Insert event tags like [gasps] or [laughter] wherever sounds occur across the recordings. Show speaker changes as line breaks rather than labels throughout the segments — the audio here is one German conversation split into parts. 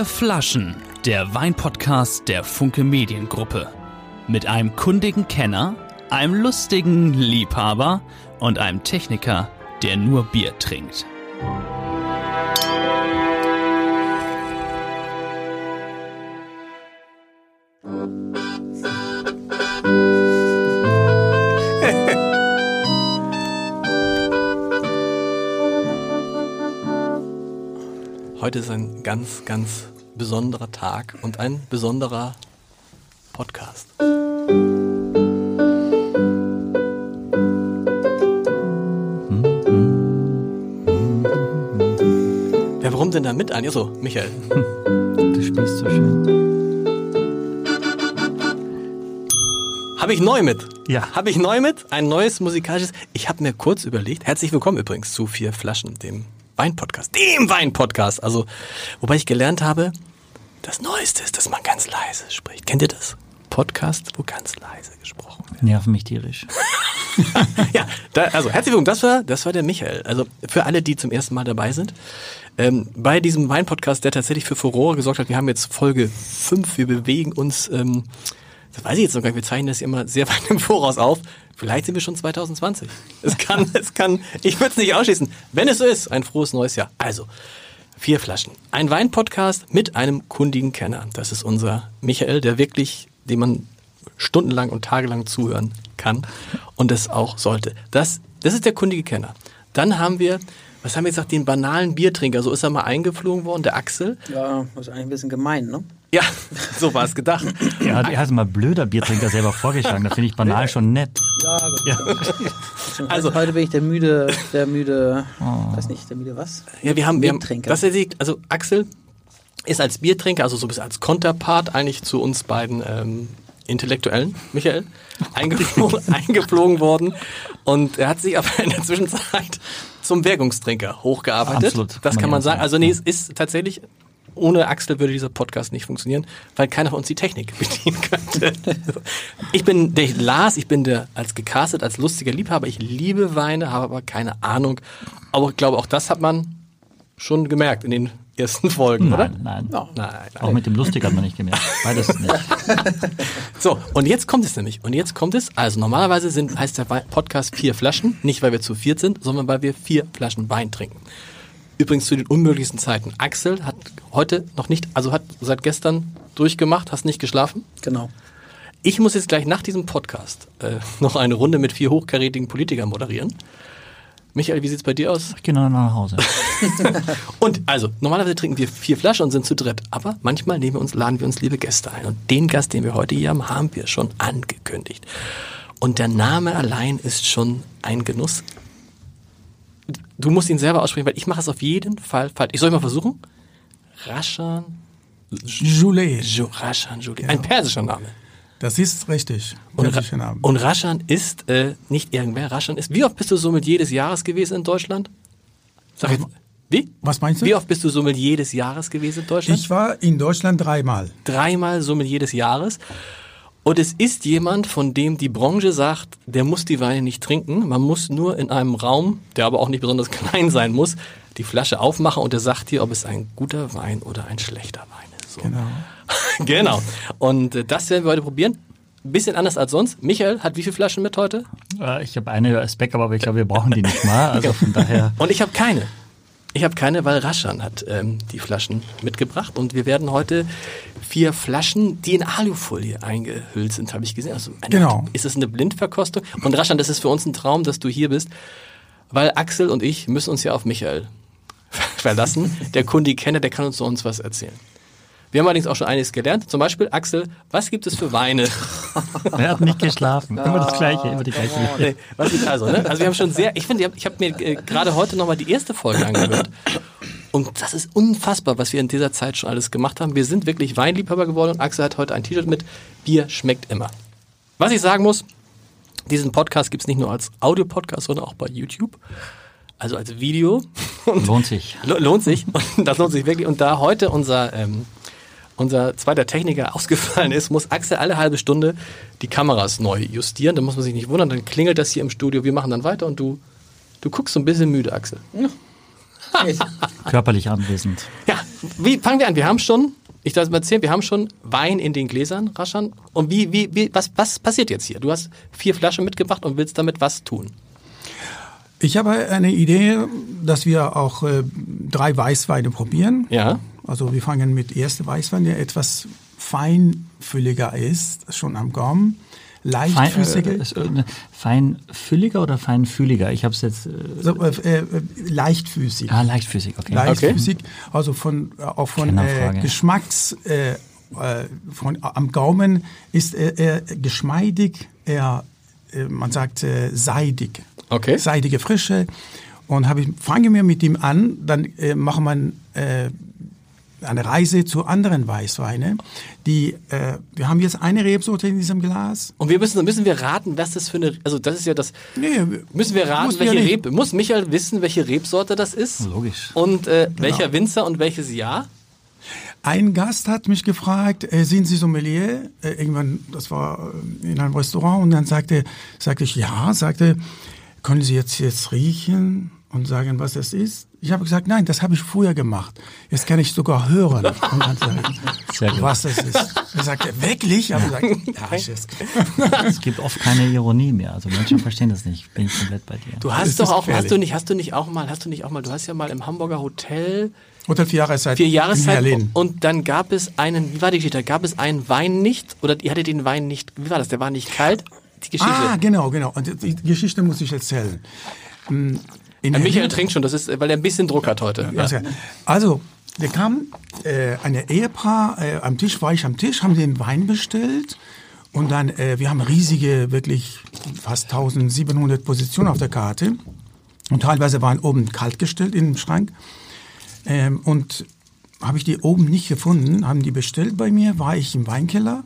Vier Flaschen, der Weinpodcast der Funke Mediengruppe. Mit einem kundigen Kenner, einem lustigen Liebhaber und einem Techniker, der nur Bier trinkt.
Heute ist ein ganz, ganz besonderer Tag und ein besonderer Podcast. Wer brummt denn da mit ein? Achso, Michael. [laughs]
Du spielst so schön.
Habe ich neu mit?
Ja.
Habe ich neu mit? Ein neues musikalisches. Ich habe mir kurz überlegt. Herzlich willkommen übrigens zu Vier Flaschen, dem Weinpodcast. Dem Weinpodcast. Also, wobei ich gelernt habe, das Neueste ist, dass man ganz leise spricht. Kennt ihr das? Podcast, wo ganz leise gesprochen wird.
Nerven mich tierisch. [laughs]
ja, da, also herzlich willkommen. Das war, das war der Michael. Also für alle, die zum ersten Mal dabei sind. Ähm, bei diesem Weinpodcast, der tatsächlich für Furore gesorgt hat. Wir haben jetzt Folge 5. Wir bewegen uns, ähm, das weiß ich jetzt noch gar nicht, wir zeichnen das immer sehr [laughs] weit im Voraus auf. Vielleicht sind wir schon 2020. Es kann, [laughs] es kann, ich würde es nicht ausschließen. Wenn es so ist, ein frohes neues Jahr. Also, vier Flaschen. Ein Weinpodcast mit einem kundigen Kenner. Das ist unser Michael, der wirklich, dem man stundenlang und tagelang zuhören kann und es auch sollte. Das, das ist der kundige Kenner. Dann haben wir, was haben wir gesagt, den banalen Biertrinker. So ist er mal eingeflogen worden, der Axel.
Ja, das ist eigentlich ein bisschen gemein, ne?
Ja, [laughs] so war es gedacht.
Er hat, er hat mal blöder Biertrinker selber vorgeschlagen. Da finde ich banal schon nett.
Ja, gut.
Ja. [laughs]
Also-
heute bin ich der müde, der müde, weiß nicht, der müde was?
Ja, wir haben, wir haben
Biertrinker.
das ist, also Axel ist als Biertrinker, also so ein bisschen als Konterpart eigentlich zu uns beiden ähm, Intellektuellen, Michael, [laughs] eingeflogen, eingeflogen worden. Und er hat sich aber in der Zwischenzeit zum Wirkungstrinker hochgearbeitet.
Absolut,
Das
kann
kann
man ja
sagen. Also nee, es ist tatsächlich, ohne Axel würde dieser Podcast nicht funktionieren, weil keiner von uns die Technik [laughs] bedienen könnte. Ich bin der Lars, ich bin der als gecastet, als lustiger Liebhaber. Ich liebe Weine, habe aber keine Ahnung. Aber ich glaube, auch das hat man schon gemerkt in den ersten Folgen, oder?
Nein, nein.
Nein, nein.
Auch mit dem Lustig hat man nicht gemerkt. Beides nicht. [laughs]
So, und jetzt kommt es nämlich. Und jetzt kommt es. Also normalerweise sind, heißt der Podcast vier Flaschen. Nicht, weil wir zu viert sind, sondern weil wir vier Flaschen Wein trinken. Übrigens zu den unmöglichsten Zeiten. Axel hat heute noch nicht, also hat seit gestern durchgemacht, hast nicht geschlafen.
Genau.
Ich muss jetzt gleich nach diesem Podcast äh, [laughs] noch eine Runde mit vier hochkarätigen Politikern moderieren. Michael, wie sieht's bei dir aus?
Ich gehe noch nach Hause. [laughs]
Und also, normalerweise trinken wir vier Flaschen und sind zu dritt. Aber manchmal nehmen wir uns, laden wir uns liebe Gäste ein. Und den Gast, den wir heute hier haben, haben wir schon angekündigt. Und der Name allein ist schon ein Genuss. Du musst ihn selber aussprechen, weil ich mache es auf jeden Fall falsch. Ich soll mal versuchen? Raschan
Joulet.
Jo, Raschan Juli. Ein persischer Name.
Das ist richtig.
Und, Ra und Raschan ist äh, nicht irgendwer. Raschan ist. Wie oft bist du Sommelier des Jahres gewesen in Deutschland? Sag jetzt, wie?
Was meinst du?
Wie oft bist du Sommelier des Jahres gewesen in Deutschland?
Ich war in Deutschland dreimal.
Dreimal Sommelier des Jahres. Und es ist jemand, von dem die Branche sagt, der muss die Weine nicht trinken. Man muss nur in einem Raum, der aber auch nicht besonders [laughs] klein sein muss, die Flasche aufmachen und er sagt dir, ob es ein guter Wein oder ein schlechter Wein ist. So.
Genau. [laughs]
genau. Und äh, das werden wir heute probieren. Bisschen anders als sonst. Michael hat wie viele Flaschen mit heute?
Äh, Ich habe eine als Backup, aber ich glaube, wir brauchen die nicht mal. Also [laughs] von daher.
Und ich habe keine. Ich habe keine, weil Raschan hat ähm, die Flaschen mitgebracht und wir werden heute vier Flaschen, die in Alufolie eingehüllt sind, habe ich gesehen. Also eine,
Genau.
Ist es eine Blindverkostung? Und Raschan, das ist für uns ein Traum, dass du hier bist, weil Axel und ich müssen uns ja auf Michael [laughs] verlassen. Der Kunde Kenner, der kann uns so uns was erzählen. Wir haben allerdings auch schon einiges gelernt. Zum Beispiel, Axel, was gibt es für Weine? [laughs]
Er hat nicht geschlafen. Immer das Gleiche, immer die gleiche.
Nee, was ist also, ne? Also wir haben schon sehr, ich finde, ich habe mir äh, gerade heute nochmal die erste Folge angehört. Und das ist unfassbar, was wir in dieser Zeit schon alles gemacht haben. Wir sind wirklich Weinliebhaber geworden und Axel hat heute ein T-Shirt mit Bier schmeckt immer. Was ich sagen muss, diesen Podcast gibt's nicht nur als Audio-Podcast, sondern auch bei YouTube. Also als Video. Und
Lohnt sich.
Lo- lohnt sich. Und das lohnt sich wirklich. Und da heute unser, ähm, unser zweiter Techniker [laughs] ausgefallen ist, muss Axel alle halbe Stunde die Kameras neu justieren. Da muss man sich nicht wundern. Dann klingelt das hier im Studio. Wir machen dann weiter und du, du guckst so ein bisschen müde, Axel. [laughs]
Körperlich anwesend.
Ja, wie fangen wir an? Wir haben schon, ich darf es mal erzählen, wir haben schon Wein in den Gläsern, Raschan. Und wie, wie, wie, was, was passiert jetzt hier? Du hast vier Flaschen mitgebracht und willst damit was tun?
Ich habe eine Idee, dass wir auch äh, drei Weißweine probieren.
Ja.
Also wir fangen mit erste Weißwein, der etwas feinfülliger ist, schon am Gaumen.
Fein,
Leichtfüßiger.
äh, ist, äh, feinfülliger oder feinfühliger? Ich habe es jetzt. Äh,
so, äh, äh, leichtfüßig.
ah, leichtfüßig, okay.
Leichtfüßig, also von, äh, auch von äh. Geschmacks, äh, äh, von, am Gaumen ist er, er geschmeidig, er, äh, man sagt äh, seidig.
Okay.
Seidige Frische. Und ich, fange mir mit ihm an, dann äh, machen wir äh, eine Reise zu anderen Weißweine. Die, äh, wir haben jetzt eine Rebsorte in diesem Glas.
Und wir müssen, müssen wir raten, was das für eine, also das ist ja das,
Nee,
müssen wir raten,
ja
welche
nicht.
Reb, muss Michael wissen, welche Rebsorte das ist?
Logisch.
Und äh,
Genau.
welcher Winzer und welches Jahr?
Ein Gast hat mich gefragt, äh, sind Sie Sommelier? Äh, irgendwann, das war äh, in einem Restaurant und dann sagte, sagte ich, ja, sagte, können Sie jetzt, jetzt riechen und sagen, was das ist? Ich habe gesagt, nein, das habe ich früher gemacht. Jetzt kann ich sogar hören und dann sagen,
Sehr gut.
was das ist. Er sagte, wirklich? Ich gesagt, ja, ich es.
Es gibt oft keine Ironie mehr. Also Menschen verstehen das nicht. Bin ich komplett bei dir.
Du hast
Es
doch auch, hast du nicht, hast du nicht auch mal, hast du nicht auch mal, du hast ja mal im Hamburger Hotel
Hotel vier Jahreszeit.
vier Jahreszeit und dann gab es einen, wie war die Geschichte? Da gab es einen Wein nicht oder ihr hattet den Wein nicht, wie war das? Der war nicht kalt? Die Geschichte.
Ah, genau, genau. Und die Geschichte muss ich erzählen. In
Herr Michael
Berlin-
trinkt schon, das ist, weil er ein bisschen Druck hat heute.
Ja. Also, wir kamen, äh, eine Ehepaar, äh, am Tisch war ich am Tisch, haben den Wein bestellt und dann, äh, wir haben riesige, wirklich fast 1700 Positionen auf der Karte und teilweise waren oben kalt gestellt in dem Schrank ähm, und habe ich die oben nicht gefunden, haben die bestellt bei mir, war ich im Weinkeller,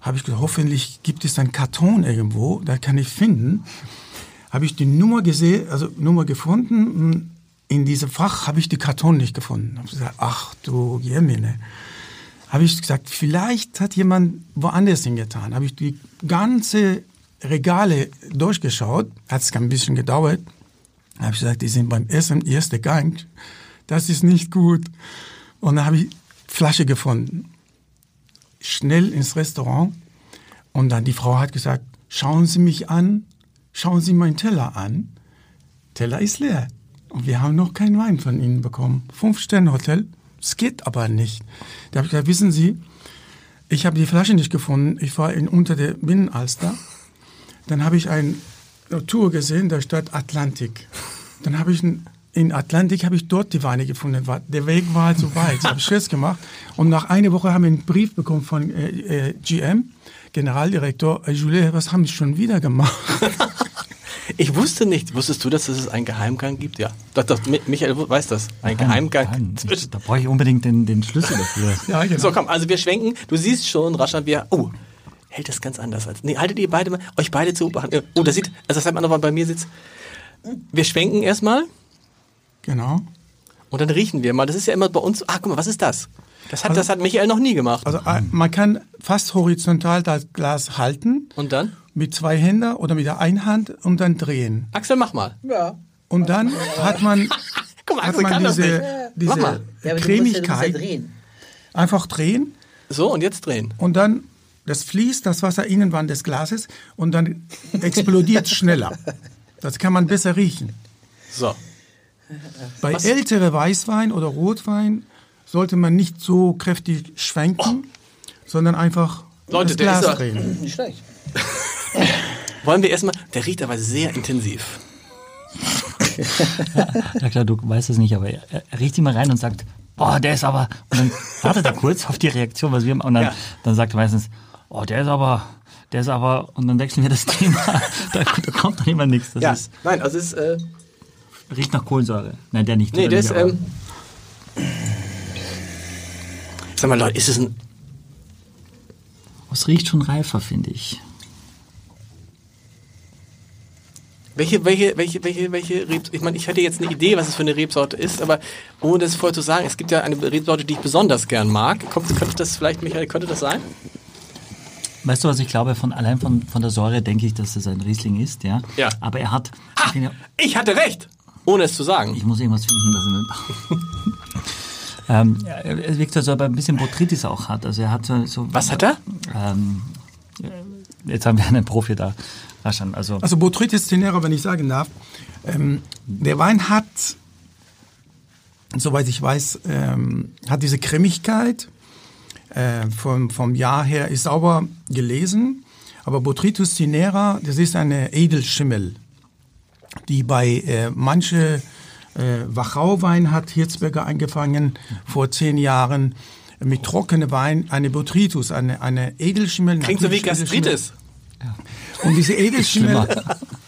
habe ich gedacht, hoffentlich gibt es einen Karton irgendwo, da kann ich finden habe ich die Nummer gesehen, also Nummer gefunden. In diesem Fach habe ich die Karton nicht gefunden. Habe gesagt, ach du Jemine. Habe ich gesagt, vielleicht hat jemand woanders hingetan. Habe ich die ganze Regale durchgeschaut. Hat es ein bisschen gedauert. Habe ich gesagt, die sind beim Essen erster Gang. Das ist nicht gut. Und dann habe ich Flasche gefunden. Schnell ins Restaurant. Und dann die Frau hat gesagt, schauen Sie mich an, schauen Sie meinen Teller an. Teller ist leer. Und wir haben noch keinen Wein von Ihnen bekommen. Fünf-Sterne-Hotel, es geht aber nicht. Da habe ich gesagt, wissen Sie, ich habe die Flasche nicht gefunden. Ich war in, unter der Binnenalster. Dann habe ich eine Tour gesehen, da stand Atlantik. Dann habe ich in Atlantik habe ich dort die Weine gefunden. Der Weg war halt so weit. Das habe ich [laughs] Scherz gemacht. Und nach einer Woche haben wir einen Brief bekommen von äh, äh, GM, Generaldirektor. Jules, was haben Sie schon wieder gemacht? [laughs]
Ich wusste nicht, wusstest du, dass es einen Geheimgang gibt? Ja. Doch, doch, Mi- Michael weiß das. Ein Geheimgang.
Nein, [laughs] ich, da brauche ich unbedingt den, den Schlüssel dafür.
ja, genau.
So, komm, also wir schwenken. Du siehst schon, Rascha, wir. Oh, hält das ganz anders als. Nee, haltet ihr beide mal, euch beide zu beobachten. Oh, das sieht, also das hat man noch mal bei mir sitzt. Wir schwenken erstmal
Genau.
und dann riechen wir mal. Das ist ja immer bei uns. Ah, guck mal, was ist das? Das hat, das hat Michael noch nie gemacht.
Also äh, man kann fast horizontal das Glas halten
Und dann?
mit zwei Händen oder mit der einen Hand und dann drehen.
Axel, mach mal.
Ja.
Und dann hat man, [laughs]
Guck mal,
hat man diese,
Mach mal.
diese
Ja, musst ja, du musst ja
Cremigkeit.
drehen.
Einfach drehen
So, und jetzt drehen.
und dann das fließt, das Wasser Innenwand des Glases und dann explodiert [laughs] schneller. Das kann man besser riechen.
So.
Bei ältere Weißwein oder Rotwein sollte man nicht so kräftig schwenken, sondern einfach
Oh. Leute,
das
der
Glas
ist
drehen.
Nicht schlecht. [laughs]
Wollen wir erstmal. Der riecht aber sehr intensiv. [laughs]
Ja klar, du weißt es nicht, aber er, er riecht immer rein und sagt, boah, der ist aber. Und dann wartet er kurz auf die Reaktion, was wir und dann,
Ja.
dann sagt er meistens, oh, der ist aber, der ist aber, und dann wechseln wir das Thema. Da, [laughs] da kommt dann immer nichts. Das
Ja.
ist,
Nein, also es ist. Äh,
riecht nach Kohlensäure. Nein, der nicht.
nee, der ist. Ähm, sag mal, Leute, ist es ein.
es riecht schon reifer, finde ich.
Welche, welche, welche, welche, welche Rebsorte? Ich meine, ich hatte jetzt eine Idee, was es für eine Rebsorte ist, aber ohne das vorher zu sagen, es gibt ja eine Rebsorte, die ich besonders gern mag. Kommt, könnte das vielleicht, Michael, könnte das sein?
Weißt du, was ich glaube? Von, allein von, von der Säure denke ich, dass es ein Riesling ist, ja.
Ja.
Aber er hat. Ich, finde,
Ich hatte recht! Ohne es zu sagen.
ich muss irgendwas finden, das er [laughs] Ähm, es wirkt so, als ob er ein bisschen Botrytis auch hat. Also er hat so, so
Was hat er?
Ähm, jetzt haben wir einen Profi da. Also,
Also Botrytis tenera, wenn ich sagen darf, ähm, der Wein hat, soweit ich weiß, ähm, hat diese Cremigkeit, äh, vom, vom Jahr her ist sauber gelesen, aber Botrytis tenera, das ist eine Edelschimmel, die bei äh, manche äh, Wachauwein hat Hirzberger eingefangen vor zehn Jahren mit trockenem Wein eine Botrytis, eine, eine Edelschimmel.
Klingt so wie. Gastritis.
Und diese [laughs] Edelschimmel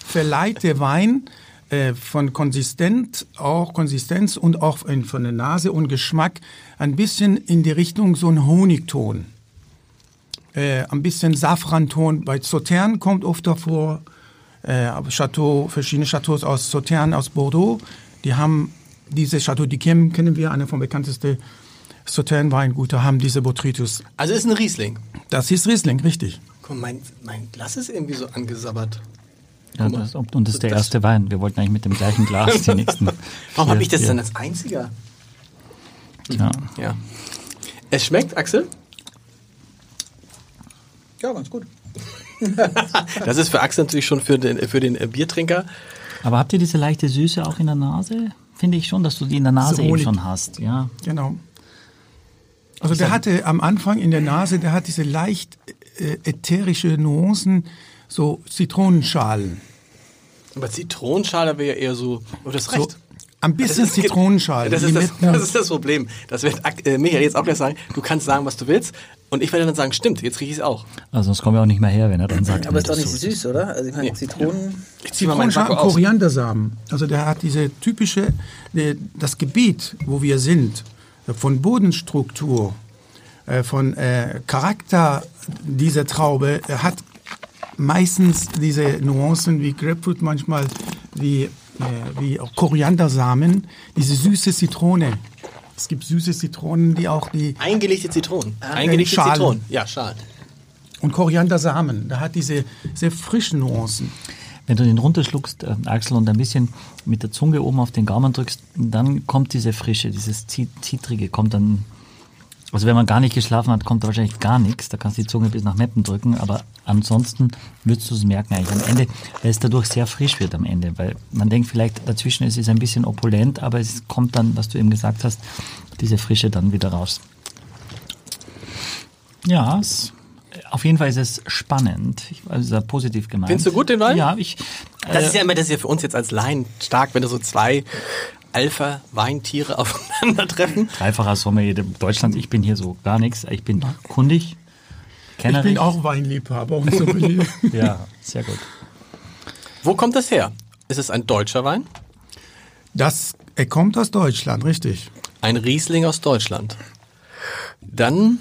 verleiht der Wein äh, von Konsistent, auch Konsistenz und auch in, von der Nase und Geschmack ein bisschen in die Richtung so ein Honigton. Äh, ein bisschen Safranton. Bei Sautern kommt oft davor, äh, Chateau, verschiedene Chateaus aus Sautern, aus Bordeaux, die haben diese Chateau d'Yquem, kennen wir, einer von bekanntesten Sautern-Weingüter, haben diese Botrytis.
Also ist ein Riesling.
Das ist Riesling, richtig.
Guck, mein, mein Glas ist irgendwie so angesabbert.
ja, das, und das ist der erste Wein. Wir wollten eigentlich mit dem gleichen Glas die nächsten. [laughs]
Warum habe ich das dann als einziger?
Tja.
Ja. Es schmeckt, Axel?
Ja, ganz gut. [laughs]
Das ist für Axel natürlich schon für den, für den äh, Biertrinker.
Aber habt ihr diese leichte Süße auch in der Nase? Finde ich schon, dass du die in der Nase
So
eben schon hast. Ja.
Genau. Also der hatte am Anfang in der Nase, der hat diese leicht äh, ätherische Nuancen, so Zitronenschalen.
Aber Zitronenschale wäre ja eher so. Oh, das
So
recht.
ein bisschen
Das ist-
Zitronenschalen.
Das ist das, [laughs] das ist das Problem. Das wird äh, Michael jetzt auch gleich sagen. Du kannst sagen, was du willst. Und ich werde dann sagen, stimmt, jetzt rieche ich es auch.
Also sonst kommen wir auch nicht mehr her, wenn er dann sagt.
Aber ist
nee,
doch nicht
das
süß, oder? Also ich meine, Zitronen.
Ich ziehe mal meinen aus.
Koriandersamen. Also der hat diese typische, das Gebiet, wo wir sind, von Bodenstruktur, äh, von äh, Charakter dieser Traube, er hat meistens diese Nuancen wie Grapefruit manchmal, wie, äh, wie auch Koriandersamen, diese süße Zitrone. Es gibt süße Zitronen, die auch die
Eingelegte Zitronen. Eingelegte
Schalen.
Zitronen. Ja, Schalen.
und Koriandersamen. Da hat diese sehr frischen Nuancen.
Wenn du den runterschluckst, äh, Axel, und ein bisschen mit der Zunge oben auf den Gaumen drückst, dann kommt diese Frische, dieses Zit- Zitrige, kommt dann. Also wenn man gar nicht geschlafen hat, kommt da wahrscheinlich gar nichts. Da kannst du die Zunge bis nach Meppen drücken, aber ansonsten würdest du es merken eigentlich am Ende, weil es dadurch sehr frisch wird am Ende. Weil man denkt vielleicht dazwischen, es ist ein bisschen opulent, aber es kommt dann, was du eben gesagt hast, diese Frische dann wieder raus. Ja, es, auf jeden Fall ist es spannend. Ich, also positiv gemeint.
Findest du gut den Wein?
Ja, ich.
Das
äh,
ist ja immer, das ist ja für uns jetzt als Laien stark, wenn du so zwei Alpha-Weintiere [laughs] aufeinandertreffen.
Dreifacher Sommelier Deutschlands. Ich bin hier so gar nichts. Ich bin kundig,
Ich
kennerig.
bin auch Weinliebhaber und Sommelier. [laughs]
Ja, sehr gut.
Wo kommt das her? Ist es ein deutscher Wein?
Das, er kommt aus Deutschland, richtig.
Ein Riesling aus Deutschland. Dann,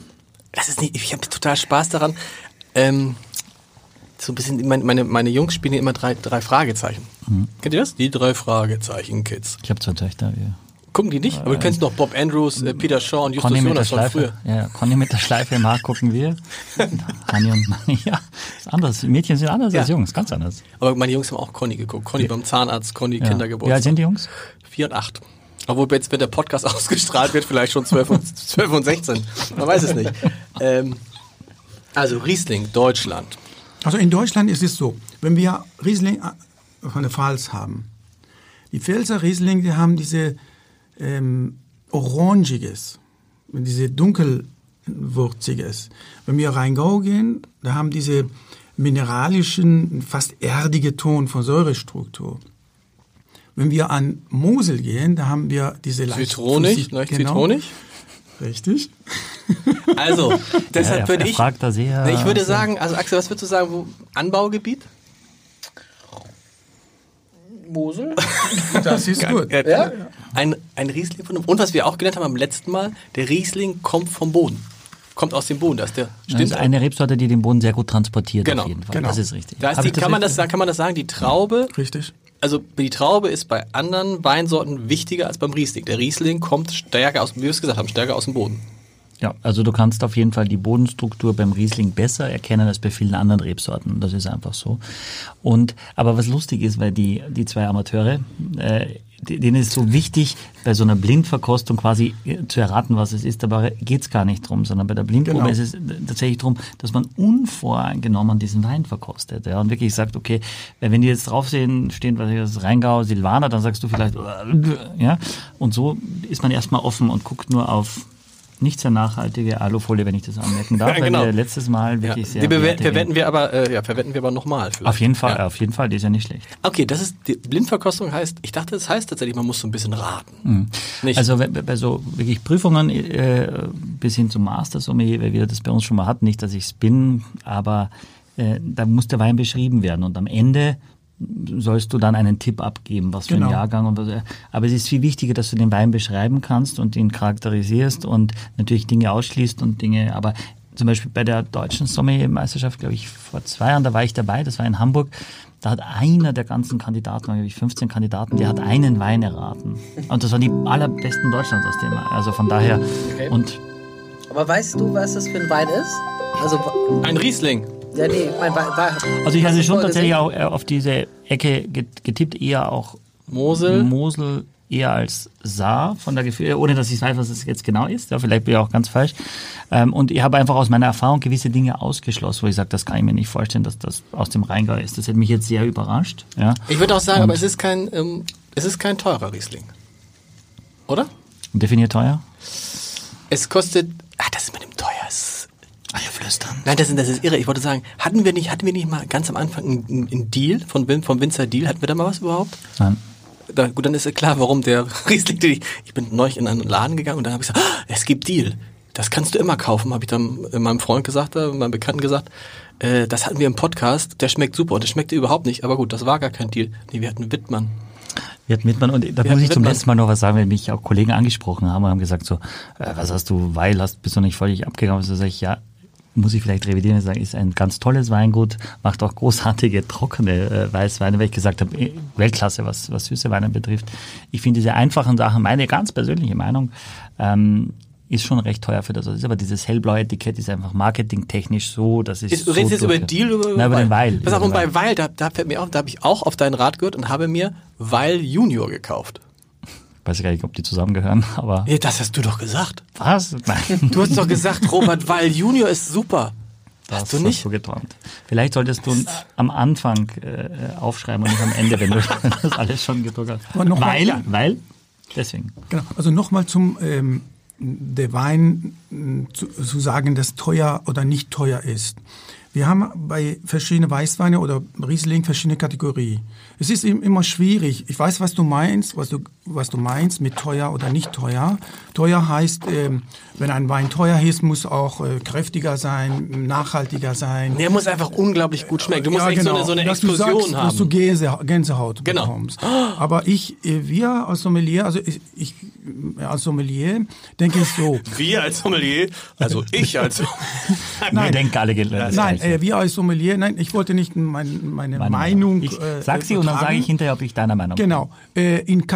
das ist nicht, ich habe total Spaß daran. Ähm, so ein bisschen, meine, meine, meine Jungs spielen immer drei, drei Fragezeichen.
Mhm.
Kennt ihr das? Die drei Fragezeichen, Kids.
Ich habe zwei Töchter. Wir
Gucken die nicht? Aber du kennst noch Bob Andrews, äh, Peter Shaw und Justus
Conny
Jonas von früher.
Ja, Conny mit der Schleife im Haar gucken wir. [laughs] Conny und Manni, ja. Ist anders. Mädchen sind anders
Ja.
als Jungs, ganz anders.
Aber meine Jungs haben auch Conny geguckt. Conny beim Zahnarzt, Conny
Ja. Wie alt
Kindergeburtstag.
sind die Jungs?
Vier und acht. Obwohl jetzt, wenn der Podcast [laughs] ausgestrahlt wird, vielleicht schon 12 und, 12 und 16. Man weiß es nicht. [laughs] Ähm, also Riesling, Deutschland.
Also in Deutschland ist es so, wenn wir Riesling äh, von der Pfalz haben, die Pfälzer Riesling, die haben diese ähm, orangiges, diese dunkelwürziges. Wenn wir Rheingau gehen, da haben diese mineralischen, fast erdige Ton von Säurestruktur. Wenn wir an Mosel gehen, da haben wir diese leicht
Zitronig, leicht
genau,
zitronig.
Richtig.
Also, [laughs] deshalb
er-
würde ich,
fragt da sehr-
ich würde sagen, also Axel, was würdest du sagen, wo, Anbaugebiet?
Mosel? [laughs]
Das ist gut.
Ja? Ein, ein Riesling von einem, und was wir auch gelernt haben beim letzten Mal, der Riesling kommt vom Boden. Kommt aus dem Boden, das ist der,
Das
stimmt.
ist eine Rebsorte, die den Boden sehr gut transportiert
Genau,
auf jeden Fall.
genau.
Das ist richtig.
da ist die,
das
kann, man das, kann man das sagen, die Traube,
Richtig.
Also die Traube ist bei anderen Weinsorten wichtiger als beim Riesling. Der Riesling kommt stärker aus, wie wir es gesagt haben, stärker aus dem Boden.
Ja, also du kannst auf jeden Fall die Bodenstruktur beim Riesling besser erkennen als bei vielen anderen Rebsorten. Das ist einfach so. Und aber was lustig ist, weil die die zwei Amateure, äh, denen ist so wichtig, bei so einer Blindverkostung quasi äh, zu erraten, was es ist. Dabei geht's gar nicht drum, sondern bei der Blindprobe
Genau.
ist es tatsächlich drum, dass man unvoreingenommen diesen Wein verkostet. Ja, und wirklich sagt, okay, wenn die jetzt drauf sehen, stehen, was ist das, Rheingau, Silvaner, dann sagst du vielleicht, ja. Und so ist man erstmal offen und guckt nur auf nicht sehr nachhaltige Alufolie, wenn ich das anmerken darf, [laughs]
Ja, genau.
weil wir letztes Mal
Ja.
wirklich sehr
Die verwenden wir aber, äh, ja, verwenden wir aber nochmal.
Auf jeden Fall,
Ja.
auf jeden Fall, die ist ja nicht schlecht.
Okay, das ist die Blindverkostung heißt, ich dachte, das heißt tatsächlich, man muss so ein bisschen raten. Nicht?
Also bei, so wirklich Prüfungen äh, bis hin zum Master Sommelier, weil wir das bei uns schon mal hatten, nicht, dass ich es bin, aber äh, da muss der Wein beschrieben werden und am Ende sollst du dann einen Tipp abgeben, was für
Genau.
ein Jahrgang und was. Aber es ist viel wichtiger, dass du den Wein beschreiben kannst und ihn charakterisierst und natürlich Dinge ausschließt und Dinge, aber zum Beispiel bei der deutschen Sommeliermeisterschaft, glaube ich, vor zwei Jahren, da war ich dabei, das war in Hamburg, da hat einer der ganzen Kandidaten, glaube ich, 15 Kandidaten, der hat einen Wein erraten. Und das waren die allerbesten Deutschlands aus dem. Also von daher, und
Aber weißt du, was das für ein Wein ist? Also,
ein Riesling.
Ja, nee, mein Wein. Wein-
also ich hatte schon tatsächlich auch äh, auf diese Ecke get- getippt, eher auch
Mosel.
Mosel eher als Saar von der Gefühl, ohne dass ich weiß, was es jetzt genau ist. Ja, vielleicht bin ich auch ganz falsch. Ähm, und ich habe einfach aus meiner Erfahrung gewisse Dinge ausgeschlossen, wo ich sage, das kann ich mir nicht vorstellen, dass das aus dem Rheingau ist. Das hätte mich jetzt sehr überrascht. Ja.
Ich würde auch sagen,
Und-
aber es ist kein, ähm, es ist kein teurer Riesling. Oder?
Definiert teuer?
Es kostet, ah, das ist mit dem teuer. Es-
Alle flüstern.
Nein, das ist, das ist irre. Ich wollte sagen, hatten wir nicht, hatten wir nicht mal ganz am Anfang einen, einen Deal von, Win- vom Winzer Deal? Hatten wir da mal was überhaupt?
Nein.
Da, gut, dann ist ja klar, warum der [laughs] Riesling, den ich, ich bin neulich in einen Laden gegangen und dann habe ich gesagt, ah, es gibt Deal. Das kannst du immer kaufen, habe ich dann meinem Freund gesagt, äh, meinem Bekannten gesagt. Äh, das hatten wir im Podcast, der schmeckt super und der schmeckte überhaupt nicht, aber gut, das war gar kein Deal. Nee, wir hatten Wittmann.
Wir hatten Wittmann und da
Wir
muss ich zum
Wittmann.
letzten Mal noch was sagen, wenn mich auch Kollegen angesprochen haben und haben gesagt so, äh, was hast du, Weil, hast, bist du nicht völlig abgegangen? So sage ich, ja, muss ich vielleicht revidieren und sagen, ist ein ganz tolles Weingut, macht auch großartige trockene äh, Weißweine, weil ich gesagt habe, eh, Weltklasse, was, was süße Weine betrifft. Ich finde diese einfachen Sachen, meine ganz persönliche Meinung, ähm, ist schon recht teuer für das. Das ist aber dieses hellblaue Etikett ist einfach marketingtechnisch so, dass ich
du redest jetzt über Deal oder
Nein, über den Weil.
Pass auf,
Über
und
den
bei Weil, da, da fällt mir auf, da habe ich auch auf deinen Rat gehört und habe mir Weil Junior gekauft.
Ich weiß gar nicht, ob die zusammengehören, [laughs] aber
Ja, das hast du doch gesagt.
was? Nein.
Du hast doch gesagt, Robert Weil Junior ist super.
Das
Hast du nicht?
Hast du geträumt. Vielleicht solltest du am Anfang äh, aufschreiben und nicht am Ende, wenn du [laughs] das alles schon gedruckt hast.
Noch mal-
weil,
ja.
weil, deswegen.
Genau. Also nochmal zum ähm, der Wein mh, zu, zu sagen, dass teuer oder nicht teuer ist. Wir haben bei verschiedenen Weißweine oder Riesling verschiedene Kategorien. Es ist im- immer schwierig. Ich weiß, was du meinst, was du, was du meinst mit teuer oder nicht teuer. Teuer heißt, ähm, wenn ein Wein teuer ist, muss auch äh, kräftiger sein, nachhaltiger sein.
Der muss einfach unglaublich gut schmecken. Du musst echt so eine, so eine
dass du
Explosion
sagst,
haben.
Dass du Gänse, Gänsehaut
Genau.
bekommst. Aber ich, äh, wir als Sommelier, also ich, ich äh, als Sommelier denke ich so, [laughs]
Wir als Sommelier, also ich als [laughs]
Wir denken alle das
nein, äh, wir als Sommelier, nein, ich wollte nicht mein, meine,
Meine
Meinung.
Ich
äh,
sag sie und dann sage ich hinterher, ob ich deiner Meinung bin.
Genau. Äh, in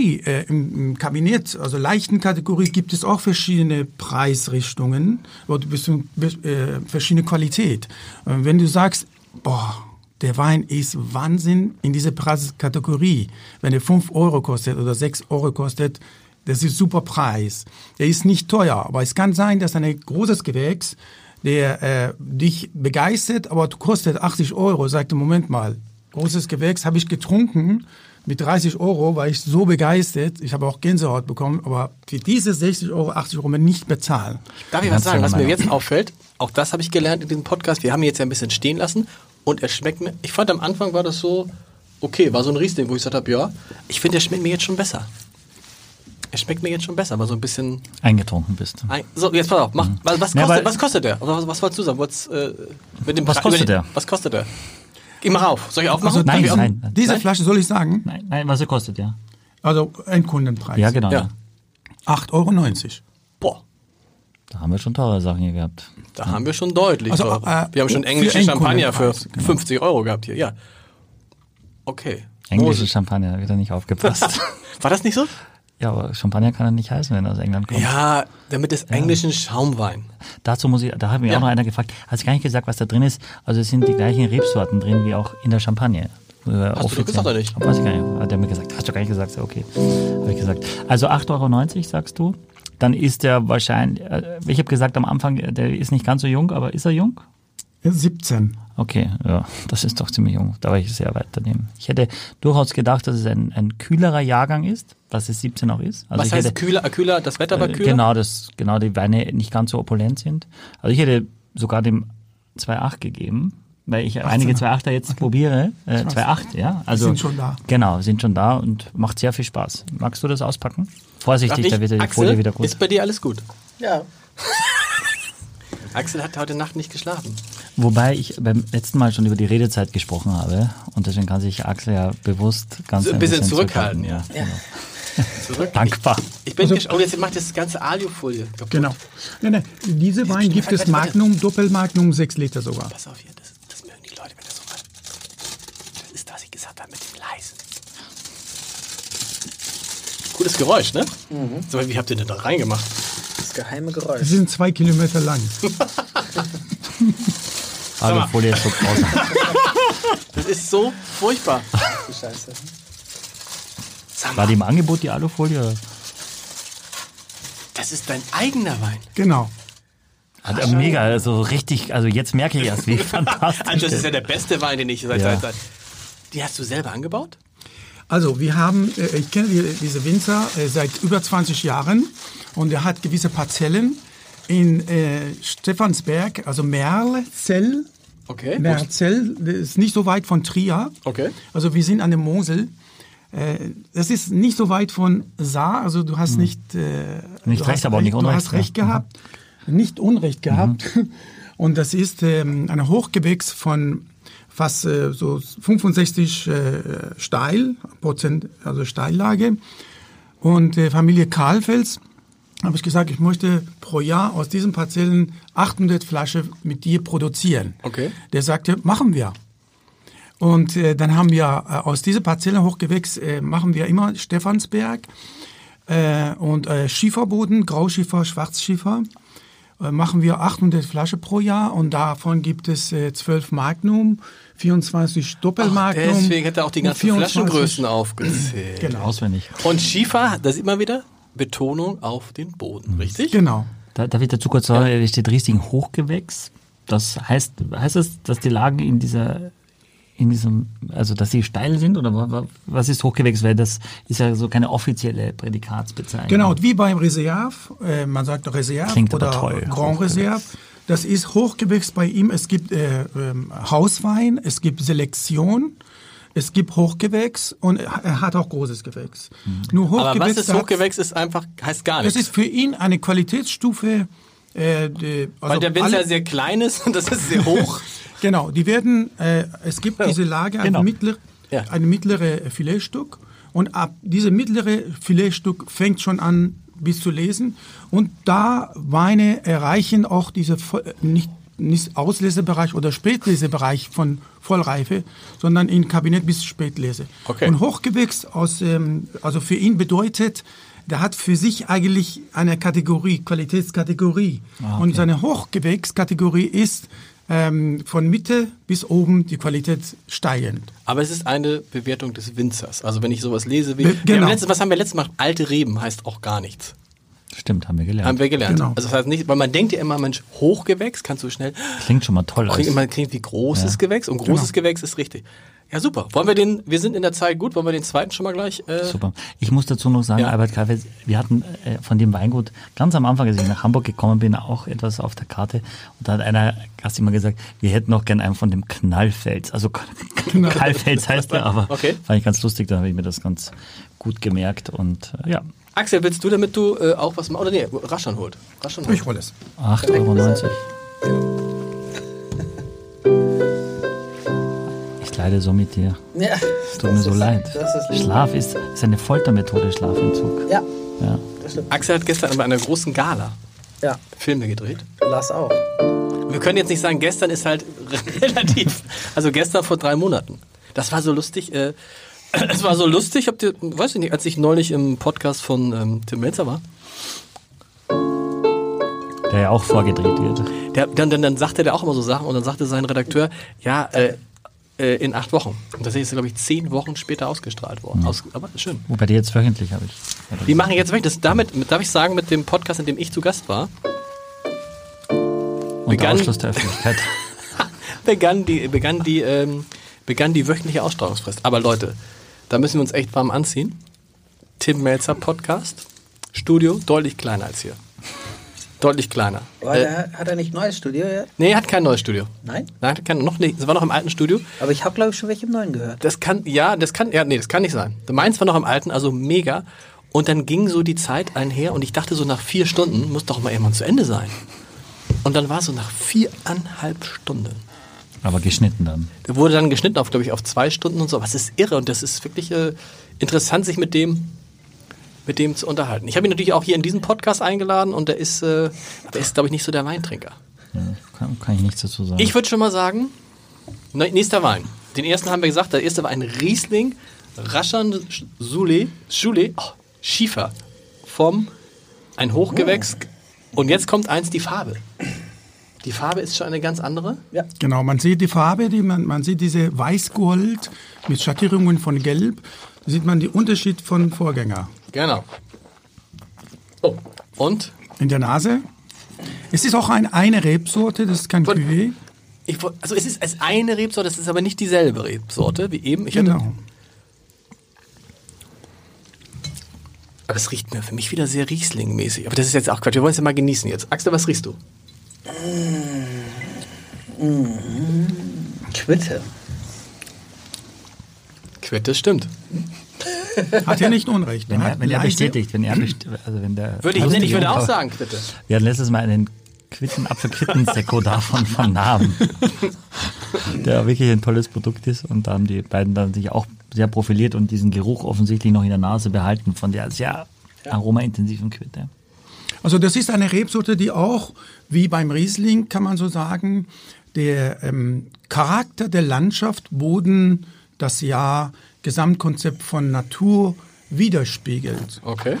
Kategorie, äh, im, im Kabinett, also leichten Kategorie, gibt es auch verschiedene Preisrichtungen oder äh, verschiedene Qualität. Äh, wenn du sagst, boah, der Wein ist Wahnsinn in dieser Preiskategorie, wenn er 5 Euro kostet oder 6 Euro kostet, das ist super Preis. Der ist nicht teuer, aber es kann sein, dass ein großes Gewächs, der äh, dich begeistert, aber kostet 80 Euro, sagt, Moment mal, großes Gewächs habe ich getrunken mit 30 Euro, war ich so begeistert, ich habe auch Gänsehaut bekommen, aber für diese 60 Euro, 80 Euro nicht bezahlen.
Darf ich was sagen, was mir jetzt auffällt? Auch das habe ich gelernt in diesem Podcast. Wir haben ihn jetzt ja ein bisschen stehen lassen und er schmeckt mir. Ich fand am Anfang war das so, okay, war so ein Riesling, wo ich gesagt habe, ja, ich finde, der schmeckt mir jetzt schon besser. Er schmeckt mir jetzt schon besser, aber so ein bisschen.
Eingetrunken bist.
Ein, so, jetzt pass auf, mach. Was, was,
Ja,
kostet,
weil-
was kostet der? Was, was wolltest du sagen? Wolltest, äh, mit dem
Was kostet der?
Was kostet der? Geh mal rauf. Soll ich aufmachen?
Also
Nein,
ich auf-
nein. nein.
Diese
Nein?
Flasche soll ich sagen,
Nein, nein, was er kostet, ja.
also Endkundenpreis.
Ja, genau.
Ja.
Ja.
8,90 Euro.
Boah,
Da haben wir schon teure Sachen hier gehabt.
da haben wir schon deutlich.
Also, äh,
wir haben schon
für
englische Champagner für
genau.
50 Euro gehabt hier. Ja. Okay.
Englische. Champagner, wieder nicht aufgepasst. [laughs]
War das nicht so?
Ja, aber Champagner kann er nicht heißen, wenn er aus England kommt.
Ja, damit des englischen Schaumwein.
Dazu muss ich, da hat mich
Ja.
auch noch einer gefragt, hast du gar nicht gesagt, was da drin ist? Also es sind die gleichen Rebsorten drin wie auch in der Champagne. Äh,
Hast du doch gesagt, oder nicht?
Weiß ich gar nicht. Hat er mir gesagt. Hast du gar nicht gesagt. Okay. Habe ich gesagt. Also 8,90 Euro sagst du. Dann ist der wahrscheinlich, äh, ich habe gesagt am Anfang, der ist nicht ganz so jung, aber ist er jung?
17.
Okay, ja, das ist doch ziemlich jung. Da war ich sehr weit daneben. Ich hätte durchaus gedacht, dass es ein, ein kühlerer Jahrgang ist, was es 17 auch ist. Also
Was
ich
heißt
hätte,
kühler, kühler, das Wetter war
äh,
kühler?
Genau, das, genau, die Weine nicht ganz so opulent sind. Also ich hätte sogar dem 2,8 gegeben, weil ich einige 2,8er jetzt probiere. Äh, 2,8, ja. Also,
sind schon da.
Genau, sind schon da und macht sehr viel Spaß. Magst du das auspacken? Vorsichtig,
ich?
da wird die
Axel,
Folie wieder gut.
ist bei dir alles gut?
Ja. [laughs]
Axel hat heute Nacht nicht geschlafen.
Wobei ich beim letzten Mal schon über die Redezeit gesprochen habe und deswegen kann sich Axel ja bewusst ganz
So ein bisschen zurückhalten,
ja.
Ja. [laughs]
Zurück.
Dankbar.
Ich bin gesch- oh, jetzt macht das ganze Alufolie kaputt.
Genau. Nein, nein, diese Wein gibt es Magnum, Doppelmagnum, 6 Liter sogar.
Pass auf hier, das, das mögen die Leute, wenn das so war. Das ist, was ich gesagt habe mit dem Leisen. Cooles Geräusch, ne? So, wie habt ihr denn da reingemacht?
Das geheime
Sie
Geräusch.
sind zwei Kilometer lang. [laughs]
Alufolie ist so draußen. [laughs]
Das ist so furchtbar.
Die Scheiße.
Sag
War
mal,
die im Angebot, die Alufolie?
das ist dein eigener Wein.
Genau.
Hat er mega, also richtig, also jetzt merke ich erst, wie [laughs] fantastisch.
Also das ist ja der beste Wein, den ich seit,
Ja.
seit, seit. Die hast du selber angebaut?
Also wir haben, äh, ich kenne die, diese Winzer äh, seit über 20 Jahren und er hat gewisse Parzellen in äh, Stephansberg, also Merlzell.
Okay.
Merzell, das ist nicht so weit von Trier.
Okay.
Also wir sind an der Mosel. Äh, Das ist nicht so weit von Saar, also du hast nicht... äh,
Nicht
du
recht, aber auch nicht
Du
Unrecht,
hast recht
ja. Mhm.
gehabt, nicht Unrecht gehabt. [laughs] Und das ist ähm, ein Hochgewächs von fast äh, so 65 äh, Steil, Prozent, also Steillage. Und äh, Familie Karlfels habe ich gesagt, ich möchte pro Jahr aus diesen Parzellen 800 Flaschen mit dir produzieren.
Okay.
Der sagte, machen wir. Und äh, dann haben wir äh, aus dieser Parzelle Hochgewächs äh, machen wir immer Stephansberg äh, und äh, Schieferboden, Grauschiefer, Schwarzschiefer. Äh, machen wir 800 Flaschen pro Jahr und davon gibt es äh, 12 Magnum, 24 Doppelmagnum.
Deswegen hat er auch die ganzen
24
Flaschengrößen aufgezählt.
Genau.
Auswendig.
Und Schiefer, das ist immer wieder Betonung auf den Boden, richtig?
Genau.
Da, darf ich dazu kurz sagen, da steht Riesling Hochgewächs. Das heißt, heißt das, dass die Lagen in dieser, in diesem, also dass sie steil sind oder wa- wa- was ist Hochgewächs? Weil das ist ja so keine offizielle Prädikatsbezeichnung.
Genau, und wie beim Reserve, äh, man sagt doch Reserve
Klingt aber
oder
toll,
Grand
Hochgewächs.
Reserve. Das ist Hochgewächs bei ihm. Es gibt äh, ähm, Hauswein, es gibt Selektion, es gibt Hochgewächs und er hat auch großes Gewächs. Nur
Aber was
Hochgewächs,
ist Hochgewächs ist einfach, heißt gar
Das
nichts.
ist für ihn eine Qualitätsstufe. Äh, die, also
Weil der Winzer sehr klein ist und das ist sehr [laughs] hoch.
Genau, die werden, äh, es gibt diese Lage, eine,
genau.
mittler,
Ja.
eine mittlere Filetstück und ab diese mittlere Filetstück fängt schon an bis zu lesen und da Weine erreichen auch diese Vo- nicht nicht Auslesebereich oder Spätlesebereich von Vollreife, sondern in Kabinett bis Spätlese.
Okay.
Und Hochgewächs aus, ähm, also für ihn bedeutet, der hat für sich eigentlich eine Kategorie, Qualitätskategorie. Und seine Hochgewächskategorie ist ähm, von Mitte bis oben die Qualität steigend.
Aber es ist eine Bewertung des Winzers. Also wenn ich sowas lese, wie,
Be-
wir haben
genau.
letztens, was haben wir letztes Mal? Alte Reben heißt auch gar nichts.
Stimmt, haben wir gelernt.
Haben wir gelernt.
Genau.
Also das heißt nicht, weil man denkt ja immer, Mensch, Hochgewächs kannst du schnell,
Klingt schon mal toll aus.
klingt immer klingt wie großes
Ja.
Gewächs und großes
Genau.
Gewächs ist richtig. Ja, super. Wollen wir den, wir sind in der Zeit gut, wollen wir den zweiten schon mal gleich? Äh,
Super. Ich muss dazu noch sagen,
Ja.
Albert Kalfels, wir hatten äh, von dem Weingut ganz am Anfang, als ich nach Hamburg gekommen bin, auch etwas auf der Karte. Und da hat einer Gast immer gesagt, wir hätten noch gern einen von dem Knallfels. Also Knallfels heißt er, aber
Okay.
fand ich ganz lustig, da habe ich mir das ganz gut gemerkt. Und äh, ja,
Axel, willst du, damit du äh, auch was machst? Oder nee, Raschan holt. Raschan holt.
Ich hole es.
8,90 Euro. Leide so mit dir.
Ja,
Es tut mir so leid.
Das ist.
Schlaf ist, ist eine Foltermethode, Schlafentzug.
Ja,
Ja.
das stimmt.
Axel hat gestern bei einer großen Gala
Ja,
Filme gedreht.
Lars auch.
Wir können jetzt nicht sagen, gestern ist halt [laughs] relativ, also gestern vor drei Monaten. Das war so lustig. Äh, [clears throat] es war so lustig, habt ihr, weiß ich nicht, als ich neulich im Podcast von ähm, Tim Melzer war,
Der ja auch vorgedreht wird.
der, dann, dann, dann sagte der auch immer so Sachen und dann sagte sein Redakteur, ja, äh, äh, in acht Wochen. Und tatsächlich ist glaube ich, zehn Wochen später ausgestrahlt worden. Aus, aber schön.
Wobei die jetzt wöchentlich habe ich.
Die machen jetzt wirklich, das damit, mit- darf ich sagen, mit dem Podcast, in dem ich zu Gast war,
Unter
begann-
Ausschluss der Öffentlichkeit. [laughs]
begann die, begann die, ähm, begann die wöchentliche Ausstrahlungsfrist. Aber Leute, da müssen wir uns echt warm anziehen. Tim Melzer Podcast, Studio, deutlich kleiner als hier. Deutlich kleiner.
Aber
Äh,
der, hat er nicht ein neues Studio? Ja?
nee, er hat kein neues Studio.
Nein?
Nein, hat kein, noch nicht. Es war noch im alten Studio.
Aber ich habe, glaube ich, schon welche im neuen gehört.
Das kann, ja, das kann, ja, nee, das kann nicht sein. Meins war noch im alten, also mega. Und dann ging so die Zeit einher und ich dachte so nach vier Stunden muss doch mal irgendwann zu Ende sein. Und dann war es so nach viereinhalb Stunden.
Aber geschnitten dann.
Der wurde dann geschnitten auf, glaube ich, auf zwei Stunden und so. Aber es ist irre und das ist wirklich äh, interessant, sich mit dem, mit dem zu unterhalten. Ich habe ihn natürlich auch hier in diesen Podcast eingeladen und der ist, äh, aber er ist, glaube ich, nicht so der Weintrinker.
Ja, kann, kann ich nichts dazu sagen.
Ich würde schon mal sagen, ne- nächster Wein. Den ersten haben wir gesagt, der erste war ein Riesling Raschan Sule, Schule, oh, Schiefer vom ein Hochgewächs. Und jetzt kommt eins, die Farbe. Die Farbe ist schon eine ganz andere.
Ja.
Genau, man sieht die Farbe, die man, man sieht diese Weißgold mit Schattierungen von Gelb. Sieht man den Unterschied von Vorgänger.
Genau. Oh, und
In der Nase. Es ist auch ein, eine Rebsorte, das ist kein
Von-
Cuvée.
ich, also es ist als eine Rebsorte, es ist aber nicht dieselbe Rebsorte wie eben. Ich hatte-
Genau.
aber es riecht mir für mich wieder sehr Riesling-mäßig. Aber das ist jetzt auch Quatsch. Wir wollen es ja mal genießen jetzt. Axel, was riechst du?
Quitte.
Quitte, stimmt.
Hat ja nicht Unrecht.
wenn er,
Hat
wenn er bestätigt, wenn er best also wenn der
Würde ich, ich würde auch sagen, Quitte.
Wir hatten letztes Mal einen Quitten, Apfelquitten-Sekko [laughs] davon von Namen, der wirklich ein tolles Produkt ist und da haben die beiden dann sich auch sehr profiliert und diesen Geruch offensichtlich noch in der Nase behalten von der sehr aromaintensiven Quitte.
Also das ist eine Rebsorte, die auch, wie beim Riesling, kann man so sagen, der ähm, Charakter der Landschaft, Boden, das Jahr, Gesamtkonzept von Natur widerspiegelt.
Okay.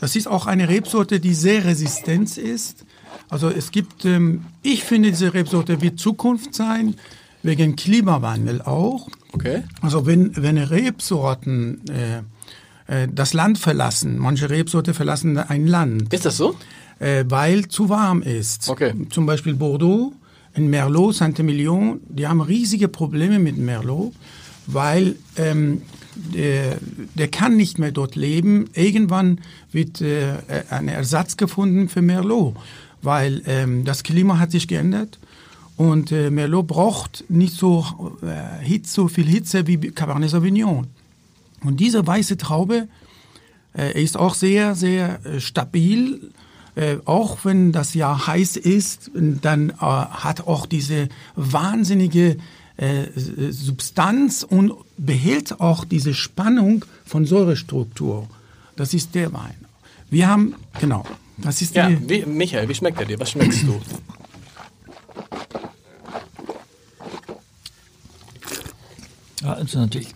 Das ist auch eine Rebsorte, die sehr resistent ist. Also es gibt, ähm, ich finde, diese Rebsorte wird Zukunft sein, wegen Klimawandel auch.
Okay.
Also wenn, wenn Rebsorten äh, äh, das Land verlassen, manche Rebsorte verlassen ein Land,
Ist das so?
äh, weil zu warm ist.
Okay.
Zum Beispiel Bordeaux, in Merlot, Saint-Emilion, die haben riesige Probleme mit Merlot, weil ähm, der, der kann nicht mehr dort leben. Irgendwann wird äh, ein Ersatz gefunden für Merlot, weil ähm, das Klima hat sich geändert und äh, Merlot braucht nicht so, äh, Hitze, so viel Hitze wie Cabernet Sauvignon. Und diese weiße Traube äh, ist auch sehr, sehr äh, stabil. Äh, auch wenn das Jahr heiß ist, dann äh, hat auch diese wahnsinnige äh, Substanz und behält auch diese Spannung von Säurestruktur. Das ist der Wein. Wir haben, genau, das ist
Ja,
die,
wie, Michael, wie schmeckt er dir? Was schmeckst du?
Ja, ist natürlich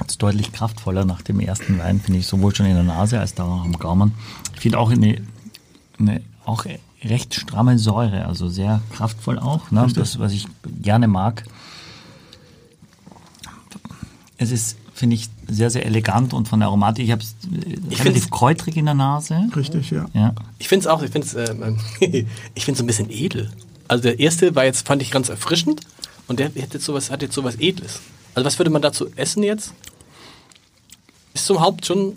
jetzt deutlich kraftvoller nach dem ersten Wein, finde ich, sowohl schon in der Nase als auch am Gaumen. Ich finde auch eine, eine auch recht stramme Säure, also sehr kraftvoll auch, ne? das, was ich gerne mag. Es ist, finde ich, sehr, sehr elegant und von der Aromatik, ich habe es
Ich
relativ kräutrig in der Nase.
richtig, ja.
Ja.
Ich finde es auch, ich finde es [laughs] ich find's so ein bisschen edel. Also der erste war jetzt, fand ich ganz erfrischend und der hat jetzt sowas, hat jetzt sowas Edles. Also was würde man dazu essen jetzt? Ist zum Haupt schon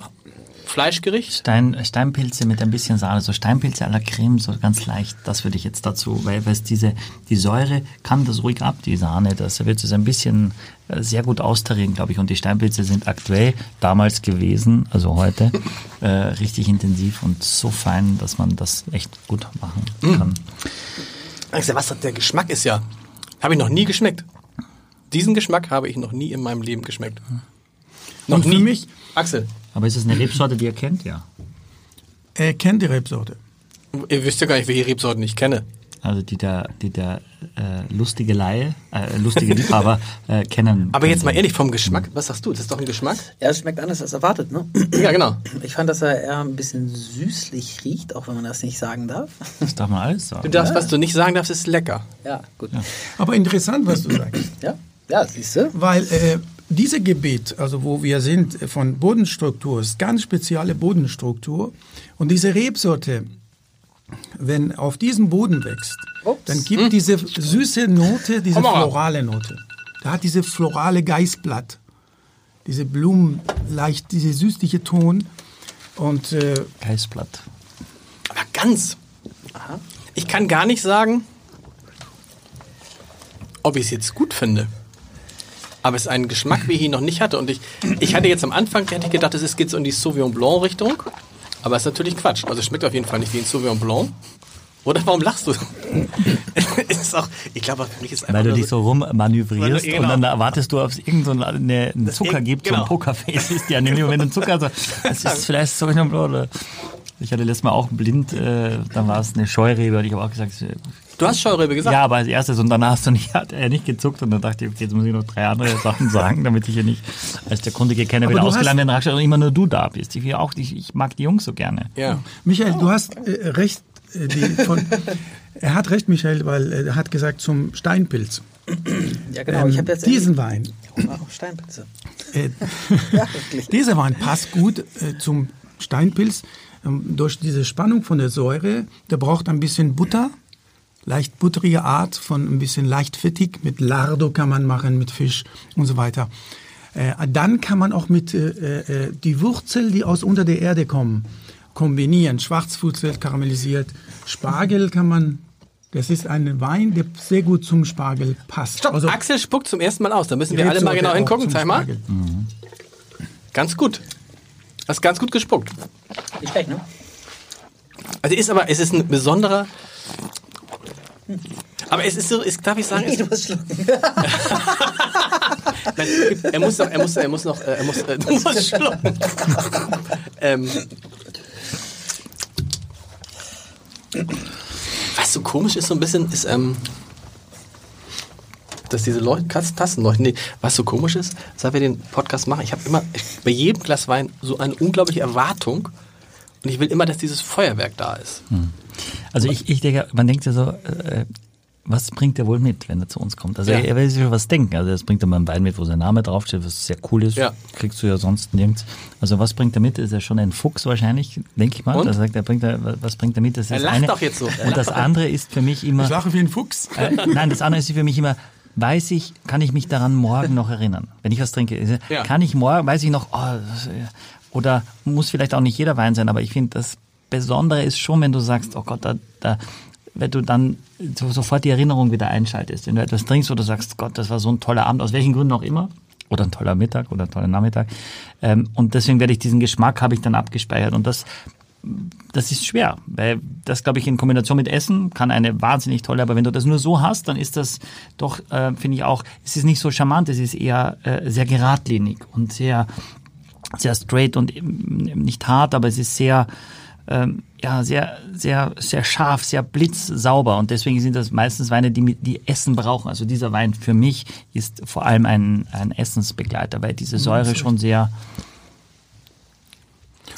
Fleischgericht?
Stein, Steinpilze mit ein bisschen Sahne, so Steinpilze à la Creme, so ganz leicht, das würde ich jetzt dazu, weil, weil es diese, die Säure kann das ruhig ab, die Sahne, das wird es ein bisschen äh, sehr gut austarieren, glaube ich, und die Steinpilze sind aktuell, damals gewesen, also heute, [laughs] äh, richtig intensiv und so fein, dass man das echt gut machen kann.
Also was der Geschmack ist ja, habe ich noch nie geschmeckt. Diesen Geschmack habe ich noch nie in meinem Leben geschmeckt. Noch
Und für
nie.
mich-
Axel,
Aber ist es eine Rebsorte, die ihr kennt? Ja.
Er kennt die Rebsorte.
ihr wisst ja gar nicht, welche Rebsorten ich kenne.
Also die der, die der äh, lustige Laie, äh, lustige Liebhaber äh, kennen.
Aber jetzt mal ehrlich vom Geschmack, was sagst du? Das ist doch ein Geschmack?
Ja, es schmeckt anders als erwartet, ne?
Ja, genau.
Ich fand, dass er eher ein bisschen süßlich riecht, auch wenn man das nicht sagen darf.
Das darf man alles
Du
sagen.
darfst, was du nicht sagen darfst, ist lecker.
Ja, gut.
Aber interessant, was du sagst.
Ja? Ja, siehst du?
Weil äh, diese Gebiet, also wo wir sind, von Bodenstruktur, ist ganz spezielle Bodenstruktur. Und diese Rebsorte, wenn auf diesem Boden wächst,
Ups.
dann gibt diese süße Note, diese florale Note. Da hat diese florale Geißblatt, diese Blumen, leicht, diese süßliche Ton. Und äh,
Geißblatt.
Aber ganz. Ich kann gar nicht sagen, ob ich es jetzt gut finde. Aber es ist ein Geschmack, wie ich ihn noch nicht hatte. Und ich, ich hatte jetzt am Anfang hätte ich gedacht, es geht so in die Sauvignon Blanc Richtung. Aber es ist natürlich Quatsch. Also es schmeckt auf jeden Fall nicht wie ein Sauvignon Blanc. Oder warum lachst du? [laughs] es ist auch, ich glaube, für mich ist einfach
Weil du dich so rummanövrierst
genau.
und dann erwartest du, ob es irgendeinen so eine, einen Zucker gibt, so
genau.
ein Pokerface ist ja nämlich, wenn du Zucker so, das ist vielleicht so oder ich hatte letztes Mal auch blind, äh, dann war es eine Scheurebe und ich habe auch gesagt,
Du hast Scheurebe gesagt.
ja, aber als erstes und danach hast du nicht, hat er nicht gezuckt und dann dachte ich, okay, jetzt muss ich noch drei andere Sachen [laughs] sagen, damit ich hier nicht als der kundige Kenner wieder
hast-
ausgelandet Raststätte und immer nur du da bist. Ich, will auch, ich, ich mag die Jungs so gerne.
ja.
Michael, du hast äh, recht. Äh, die von, [laughs] er hat recht, Michael, weil äh, er hat gesagt zum Steinpilz. [clears throat]
Ja, genau. ich
Ähm,
habe jetzt
diesen Wein.
Oh, Steinpilze.
Äh, [laughs]
Ja, wirklich.
Dieser Wein passt gut äh, zum Steinpilz ähm, durch diese Spannung von der Säure. Der braucht ein bisschen Butter, leicht butterige Art von ein bisschen leicht fettig. Mit Lardo kann man machen, mit Fisch und so weiter. Äh, dann kann man auch mit äh, äh, die Wurzel, die aus unter der Erde kommen, kombinieren. Schwarzwurzel karamellisiert, Spargel kann man. Das ist ein Wein, der sehr gut zum Spargel passt.
Stopp,
Also,
Axel spuckt zum ersten Mal aus. Da müssen wir alle mal genau hingucken. Zeig mal.
Spargel.
Ganz gut. Hast ganz gut gespuckt.
Nicht schlecht, ne?
Also ist aber, es ist ein besonderer. Aber es ist so, ist, darf ich sagen, es,
Du musst schlucken. [laughs]
er muss noch, er muss, er muss noch, äh, er muss, äh, du musst schlucken. [laughs] ähm, was so komisch ist, so ein bisschen, ist, ähm, dass diese Leute, Katzen, Tassen leuchten. Nee, was so komisch ist, seit wir den Podcast machen, ich habe immer ich, bei jedem Glas Wein so eine unglaubliche Erwartung und ich will immer, dass dieses Feuerwerk da ist.
Also ich, ich denke, man denkt ja so, äh, was bringt er wohl mit, wenn er zu uns kommt? Also
Ja.
er, er will sich schon was denken. Also das bringt er mal einen Wein mit, wo sein Name draufsteht, was sehr cool ist.
Ja.
Kriegst du ja sonst nirgends. Also was bringt er mit? Ist er schon ein Fuchs wahrscheinlich, denke ich mal.
Und?
Er sagt, er bringt er, was bringt er mit? Das ist
Er
das
lacht
eine.
doch jetzt so.
Und das andere ist für mich immer,
Ich lache wie ein Fuchs.
äh, nein, das andere ist für mich immer, weiß ich, kann ich mich daran morgen noch erinnern, wenn ich was trinke.
Ja.
Kann ich morgen, weiß ich noch, oh, das, oder muss vielleicht auch nicht jeder Wein sein, aber ich finde, das Besondere ist schon, wenn du sagst, oh Gott, da, da, wenn du dann so, sofort die Erinnerung wieder einschaltest, wenn du etwas trinkst oder sagst, Gott, das war so ein toller Abend, aus welchen Gründen auch immer, oder ein toller Mittag oder ein toller Nachmittag. Ähm, und deswegen werde ich diesen Geschmack habe ich dann abgespeichert und das das ist schwer, weil das, glaube ich, in Kombination mit Essen kann eine wahnsinnig tolle, aber wenn du das nur so hast, dann ist das doch, äh, finde ich auch, es ist nicht so charmant, es ist eher äh, sehr geradlinig und sehr, sehr straight und nicht hart, aber es ist sehr, ähm, ja, sehr, sehr, sehr scharf, sehr blitzsauber und deswegen sind das meistens Weine, die, die Essen brauchen. Also dieser Wein für mich ist vor allem ein, ein Essensbegleiter, weil diese Säure schon sehr,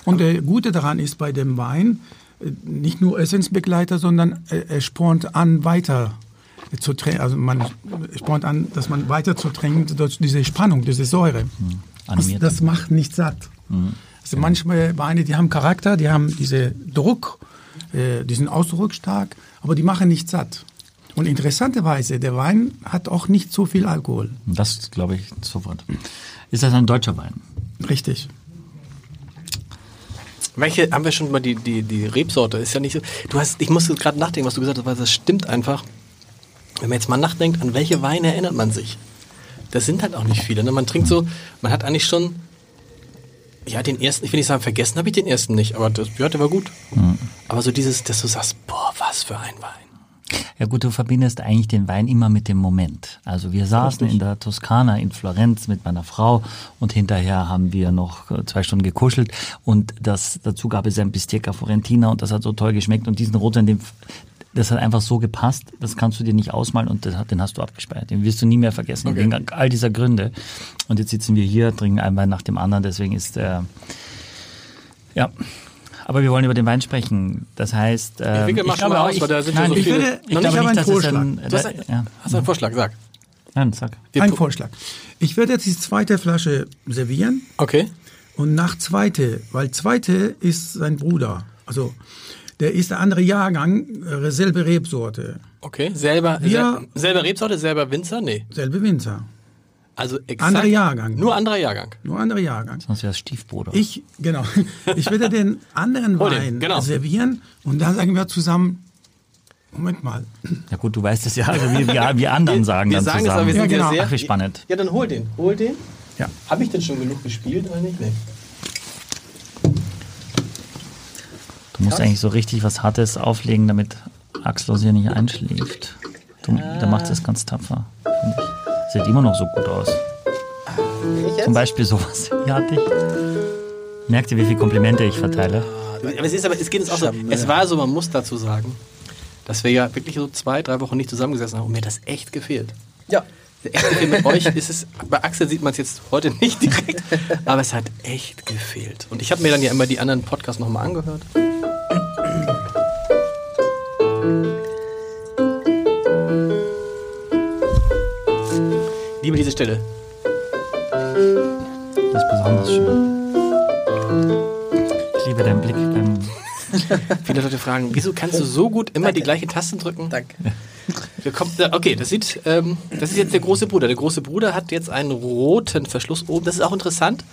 Und der Gute daran ist bei dem Wein äh, nicht nur Essensbegleiter, sondern äh, er spornt an, weiter zu trinken. Also man spornt an, dass man weiter zu trinken durch diese Spannung, diese Säure. Das,
animiert.
das macht nicht satt. Also manchmal Weine, die haben Charakter, die haben diesen Druck, äh, die sind ausdrucksstark, aber die machen nicht satt. Und interessanterweise, der Wein hat auch nicht so viel Alkohol.
Das glaube ich sofort. Ist das ein deutscher Wein?
Richtig.
Welche haben wir schon mal die, die, die Rebsorte? Ist ja nicht so. Du hast, ich musste gerade nachdenken, was du gesagt hast, weil das stimmt einfach. Wenn man jetzt mal nachdenkt, an welche Weine erinnert man sich? Das sind halt auch nicht viele. Ne? Man trinkt so, man hat eigentlich schon, ja, den ersten, ich will nicht sagen, vergessen habe ich den ersten nicht, aber das, ja, der war gut. Aber so dieses, dass du sagst, boah, was für ein Wein.
Ja gut, du verbindest eigentlich den Wein immer mit dem Moment. Also wir saßen in der Toskana in Florenz mit meiner Frau und hinterher haben wir noch äh, zwei Stunden gekuschelt und das dazu gab es ein Bistecca Florentina und das hat so toll geschmeckt und diesen Rotwein, den, das hat einfach so gepasst, das kannst du dir nicht ausmalen und das, den hast du abgespeichert. Den wirst du nie mehr vergessen,
Okay.
wegen all dieser Gründe. Und jetzt sitzen wir hier, trinken einen Wein nach dem anderen, deswegen ist der, ja, aber wir wollen über den Wein sprechen. Das heißt, ähm,
Wickel, mach schon mal aus, weil da sind ja
nein,
so
ich,
viele-
würde, ich
ich
glaube nicht, es
Vorschlag.
ein,
Du hast,
äh,
ein,
ja.
hast du einen Vorschlag, sag.
Nein, sag.
Wir
Ein Vorschlag. Ich werde jetzt die zweite Flasche servieren
Okay.
und nach zweite, weil zweite ist sein Bruder. Also der ist der andere Jahrgang, äh, selbe Rebsorte,
Okay. Selber,
Wir-
sel selber Rebsorte, selber Winzer? Nee.
selbe Winzer,
Also exakt.
Anderer Jahrgang.
Nur anderer Jahrgang.
nur andere Jahrgang.
Sonst wäre es Stiefbruder.
Ich, genau, [laughs] ich werde den anderen Wein
genau.
servieren und dann sagen wir zusammen, Moment mal,
Ja gut, du weißt es ja, also wir, wir, wir anderen sagen
wir
dann
sagen es,
zusammen.
aber wir sind
Ja,
ja,
genau.
sehr...
Ach, wie spannend.
Ja, dann hol den. Hol den.
ja.
Habe ich denn schon genug gespielt eigentlich? Nee.
Du musst eigentlich so richtig was Hartes auflegen, damit Axel uns hier nicht einschläft. Du, Der macht das ganz tapfer. finde ich. Sieht immer noch so gut aus. Zum Beispiel sowas. [laughs] Ja, dich. Merkt ihr, wie viele Komplimente ich verteile?
Aber es ist aber, es geht uns auch so. Es war so, man muss dazu sagen, dass wir ja wirklich so zwei, drei Wochen nicht zusammengesessen haben und mir das echt gefehlt.
Ja.
Echt gefehlt. Mit euch ist es, bei Axel sieht man es jetzt heute nicht direkt, [laughs] aber es hat echt gefehlt. Und ich habe mir dann ja immer die anderen Podcasts nochmal angehört. Liebe diese Stelle.
Das ist besonders schön. Ich liebe deinen Blick beim. [laughs]
Viele Leute fragen, wieso kannst du so gut immer die gleichen Tasten drücken?
Danke.
Wir kommen, okay, das sieht, ähm, das ist jetzt der große Bruder. Der große Bruder hat jetzt einen roten Verschluss oben. Das ist auch interessant.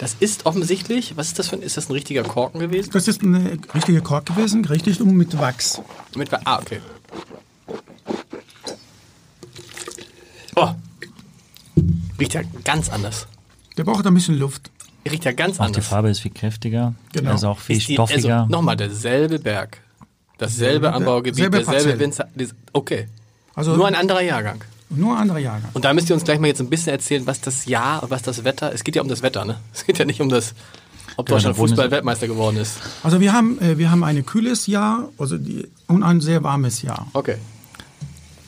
Das ist offensichtlich, was ist das für ein, ist das ein richtiger Korken gewesen?
Das ist eine richtige Kork gewesen, richtig um mit Wachs.
Mit, ah, okay. Oh. Riecht ja ganz anders.
Der braucht ein bisschen Luft.
Riecht ja ganz
Auch die
anders.
Farbe ist viel kräftiger.
Genau.
Ist auch viel
Ist die-
stoffiger.
Also, Nochmal, derselbe Berg. Dasselbe
Selbe-
Anbaugebiet,
selbe
derselbe
Parzelle.
Winzer. Okay.
Also
Nur ein anderer Jahrgang.
Nur ein anderer Jahrgang.
Und da müsst ihr uns gleich mal jetzt ein bisschen erzählen, was das Jahr und was das Wetter. Es geht ja um das Wetter, ne? Es geht ja nicht um das, ob
Genau,
Deutschland Fußball-Weltmeister geworden ist.
Also wir haben, äh, wir haben ein kühles Jahr also die, und ein sehr warmes Jahr.
Okay.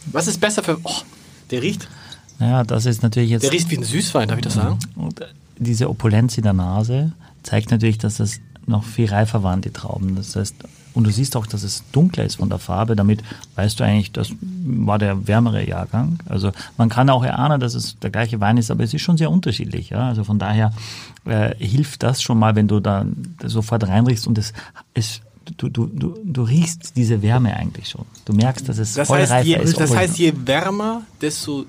Was ist besser für. Oh, der riecht.
Naja, das ist natürlich jetzt.
Der riecht wie ein Süßwein, darf ich das sagen?
Und äh, diese Opulenz in der Nase zeigt natürlich, dass das noch viel reifer waren, die Trauben. Das heißt, und du siehst auch, dass es dunkler ist von der Farbe. Damit weißt du eigentlich, das war der wärmere Jahrgang. Also man kann auch erahnen, dass es der gleiche Wein ist, aber es ist schon sehr unterschiedlich. Ja? Also von daher äh, hilft das schon mal, wenn du da sofort reinriechst und es, es du, du, du, du riechst diese Wärme eigentlich schon. Du merkst, dass es
Das
voll
heißt,
reifer
je,
ist.
das heißt, je wärmer, desto,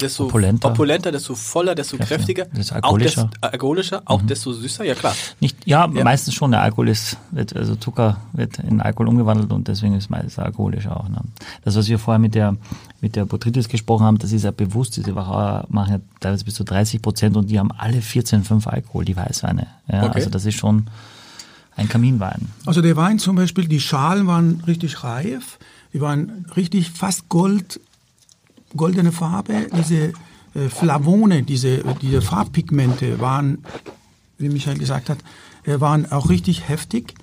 desto
Opulenter.
opulenter, desto voller, desto
Kräftiger.
kräftiger.
Das ist
Auch
alkoholischer.
desto, alkoholischer, auch desto süßer, ja klar.
Nicht, ja, meistens schon. Der Alkohol ist, wird, also Zucker wird in Alkohol umgewandelt und deswegen ist meistens alkoholisch auch. Ne? Das, was wir vorher mit der, mit der Botrytis gesprochen haben, das ist ja bewusst. Diese Wachauer machen ja teilweise bis zu 30 Prozent und die haben alle 14,5 Alkohol, die Weißweine. Ja,
Okay.
Also das ist schon ein Kaminwein.
Also der Wein zum Beispiel, die Schalen waren richtig reif, die waren richtig fast gold, goldene Farbe. Diese äh, Flavone, diese, diese Farbpigmente waren, wie Michael gesagt hat, äh, waren auch richtig heftig.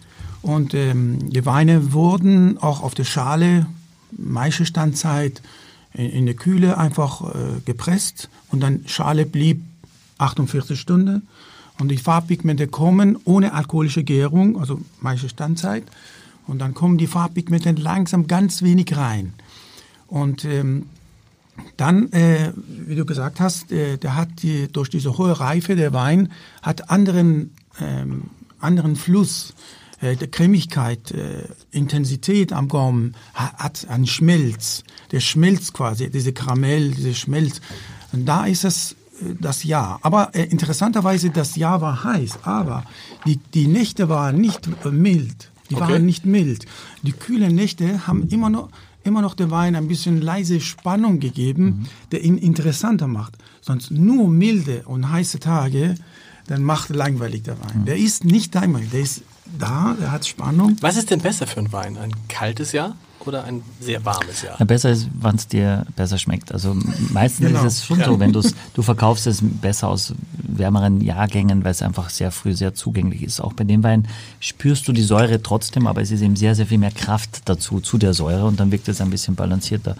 Und ähm, die Weine wurden auch auf der Schale, Maischestandzeit, in, in der Kühle einfach äh, gepresst und dann Schale blieb 48 Stunden. Und die Farbpigmente kommen ohne alkoholische Gärung, also meiste Standzeit. Und dann kommen die Farbpigmente langsam ganz wenig rein. Und ähm, dann, äh, wie du gesagt hast, äh, der hat die, durch diese hohe Reife der Wein hat anderen ähm, anderen Fluss, äh, der Cremigkeit, äh, Intensität am Gaumen, ha- hat einen Schmelz. Der schmilzt quasi, diese Karamell, diese Schmelz. Und da ist es äh, das Jahr. Aber äh, interessanterweise, das Jahr war heiß, aber die, die Nächte waren nicht äh, mild. Die
Okay.
waren nicht mild. Die kühlen Nächte haben immer noch, immer noch der Wein ein bisschen leise Spannung gegeben, der ihn interessanter macht. Sonst nur milde und heiße Tage, dann macht langweilig der Wein. Der ist nicht langweilig, der ist da, der hat Spannung.
Was ist denn besser für einen Wein? Ein kaltes Jahr oder ein sehr warmes Jahr?
Ja, besser ist, wann es dir besser schmeckt. Also meistens
Genau.
ist es schon so, wenn du's, du verkaufst es besser aus wärmeren Jahrgängen, weil es einfach sehr früh sehr zugänglich ist. Auch bei dem Wein spürst du die Säure trotzdem, aber es ist eben sehr, sehr viel mehr Kraft dazu, zu der Säure und dann wirkt es ein bisschen balancierter.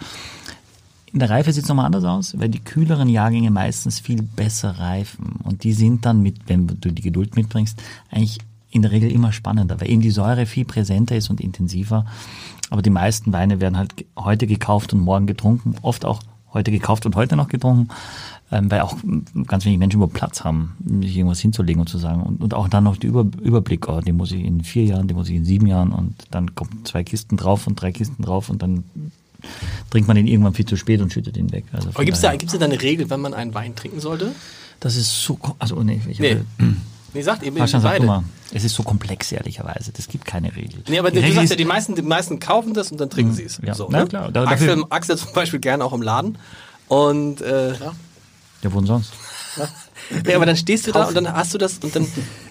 In der Reife sieht es nochmal anders aus, weil die kühleren Jahrgänge meistens viel besser reifen. Und die sind dann, mit, wenn du die Geduld mitbringst, eigentlich in der Regel immer spannender, weil eben die Säure viel präsenter ist und intensiver. Aber die meisten Weine werden halt heute gekauft und morgen getrunken, oft auch heute gekauft und heute noch getrunken, ähm, weil auch ganz wenig Menschen überhaupt Platz haben, sich irgendwas hinzulegen und zu sagen. Und, und auch dann noch der Über, Überblick, oh, den muss ich in vier Jahren, den muss ich in sieben Jahren und dann kommen zwei Kisten drauf und drei Kisten drauf und dann trinkt man den irgendwann viel zu spät und schüttet ihn weg. Also
Aber gibt es da, gibt's da eine Regel, wenn man einen Wein trinken sollte?
Das ist so, also nee, ich
Nee.
habe, [clears throat]
Nee, sagt eben
Bastian, sag
beide.
mal, es ist so komplex, ehrlicherweise. Das gibt keine Regel.
Nee, aber
Die
du
Regel
sagst ja, die meisten, die meisten kaufen das und dann trinken sie es.
ja.
So,
Na
ne?
klar, da-
Axel, Axel zum Beispiel gerne auch im Laden. Und äh,
Ja, wo denn sonst?
ja, aber dann stehst du da und dann hast du das und dann,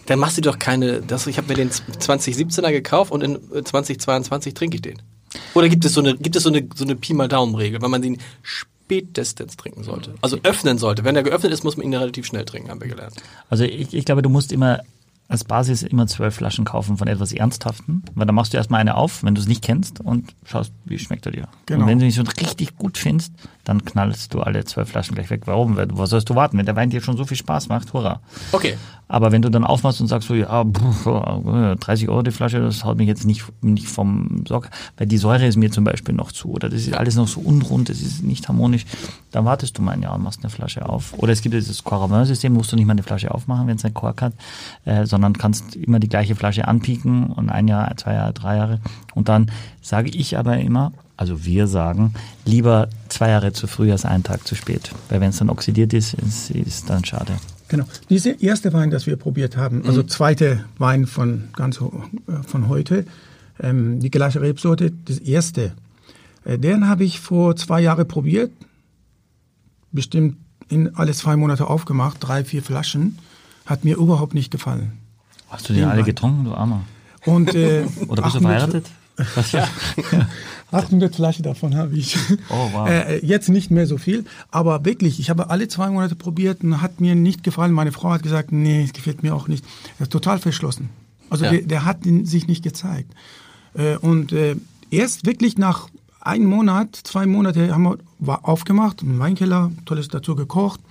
dann machst du doch keine. Das, ich habe mir den 2017er gekauft und in äh, 2022 trinke ich den. Oder gibt es so eine, gibt es so eine, so eine Pi mal Daumen-Regel, wenn man den spätestens trinken sollte? Also öffnen sollte. Wenn er geöffnet ist, muss man ihn relativ schnell trinken, haben wir gelernt.
Also ich, ich glaube, du musst immer als Basis immer zwölf Flaschen kaufen von etwas Ernsthaften, weil dann machst du erstmal eine auf, wenn du es nicht kennst und schaust, wie schmeckt er dir.
Genau.
Und wenn du ihn schon richtig gut findest, dann knallst du alle zwölf Flaschen gleich weg. Warum? Was sollst du warten? Wenn der Wein dir schon so viel Spaß macht, hurra.
Okay.
Aber wenn du dann aufmachst und sagst so, ja, pff, äh, 30 Euro die Flasche, das haut mich jetzt nicht, nicht vom Sock, weil die Säure ist mir zum Beispiel noch zu oder das ist alles noch so unrund, das ist nicht harmonisch, dann wartest du mal ein Jahr und machst eine Flasche auf. Oder es gibt dieses Coravin-System, musst du nicht mal eine Flasche aufmachen, wenn es einen Kork hat, äh, sondern kannst immer die gleiche Flasche anpieken und ein Jahr, zwei Jahre, drei Jahre. Und dann sage ich aber immer, also wir sagen, lieber zwei Jahre zu früh als einen Tag zu spät. Weil wenn es dann oxidiert ist, ist, ist dann schade.
Genau. Dieser erste Wein, das wir probiert haben, also zweite Wein von ganz äh, von heute, ähm, die gleiche Rebsorte, das erste, äh, den habe ich vor zwei Jahren probiert, bestimmt in alle zwei Monate aufgemacht, drei, vier Flaschen, hat mir überhaupt nicht gefallen.
Hast du die alle
Wein.
getrunken, du Armer?
Und, äh, [laughs]
Oder bist du
800
verheiratet? Was?
800 Flaschen davon habe ich.
Oh, wow.
Äh, jetzt nicht mehr so viel, aber wirklich, ich habe alle zwei Monate probiert und hat mir nicht gefallen. Meine Frau hat gesagt, nee, es gefällt mir auch nicht. Er ist total verschlossen. Also
Ja.
der, der hat sich nicht gezeigt. Äh, und äh, erst wirklich nach einem Monat, zwei Monate haben wir war aufgemacht, im Weinkeller, tolles dazu gekocht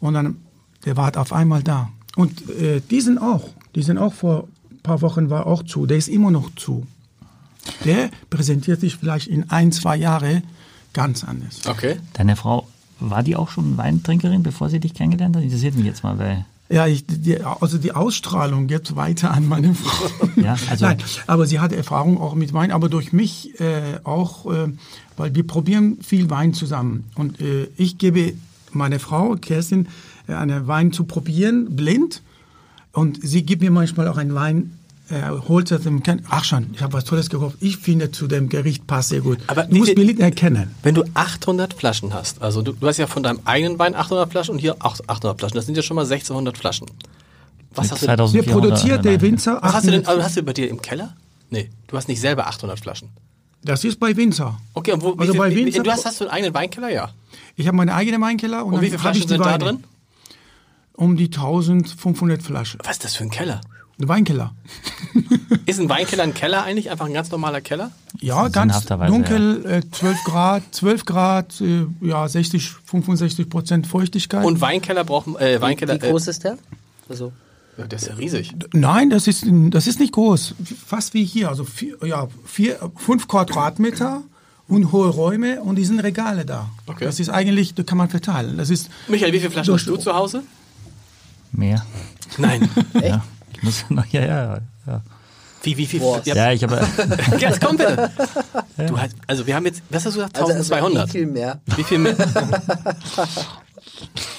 und dann, der war auf einmal da. Und äh, die sind auch, die sind auch vor ein paar Wochen war auch zu, der ist immer noch zu. Der präsentiert sich vielleicht in ein, zwei Jahre ganz anders.
Okay.
Deine Frau, war die auch schon Weintrinkerin, bevor sie dich kennengelernt hat? Interessiert mich jetzt mal, weil.
Ja, ich, die, also die Ausstrahlung geht weiter an meine Frau. [laughs]
Ja, also-
Nein, aber sie hat Erfahrung auch mit Wein, aber durch mich äh, auch, äh, weil wir probieren viel Wein zusammen. Und äh, ich gebe meine Frau, Kerstin, äh, einen Wein zu probieren, blind. Und sie gibt mir manchmal auch einen Wein, äh, holt aus dem Ken Ach schon, ich habe was Tolles gekauft. Ich finde, zu dem Gericht passt sehr gut.
Aber
du
wie
musst blind erkennen.
Wenn du 800 Flaschen hast, also du, du hast ja von deinem eigenen Wein 800 Flaschen und hier auch 800 Flaschen, das sind ja schon mal 1600 Flaschen. Was hast, du,
2400
Wir produziert der. Winzer
was hast du denn,
800
also hast du bei dir im Keller? Nee, du hast nicht selber 800 Flaschen.
Das ist bei Winzer.
Okay, und wo, wie
Also
viel,
bei
wie,
Winzer-
du hast, hast du einen eigenen Weinkeller? Ja.
Ich habe meine eigene Weinkeller und,
Und
dann
wie viele Flaschen sind da drin?
Um die 1500 Flaschen.
Was ist das für ein Keller?
Ein Weinkeller.
Ist ein Weinkeller ein Keller eigentlich? Einfach ein ganz normaler Keller?
Ja, ganz dunkel, äh, 12 Grad, 12 Grad, äh, ja, 60, 65 Prozent Feuchtigkeit.
Und Weinkeller brauchen, äh, Weinkeller,
Wie groß ist der? Also,
äh, ja, der ist ja riesig.
Nein, das ist, das ist nicht groß. Fast wie hier. Also vier, ja, vier, fünf Quadratmeter und hohe Räume und die sind Regale da.
Okay.
Das ist eigentlich, da kann man verteilen. Das ist
Michael, wie viele Flaschen hast du zu Hause?
Mehr.
Nein.
Ja. Ich muss noch, [laughs] ja, ja, ja.
Wie, wie viel?
Boah.
Ja,
Ja, ich habe. [laughs]
Jetzt komm bitte. Du hast, also wir haben jetzt, was hast du gesagt?
also, also
1200.
wie viel mehr?
Wie viel mehr? [laughs]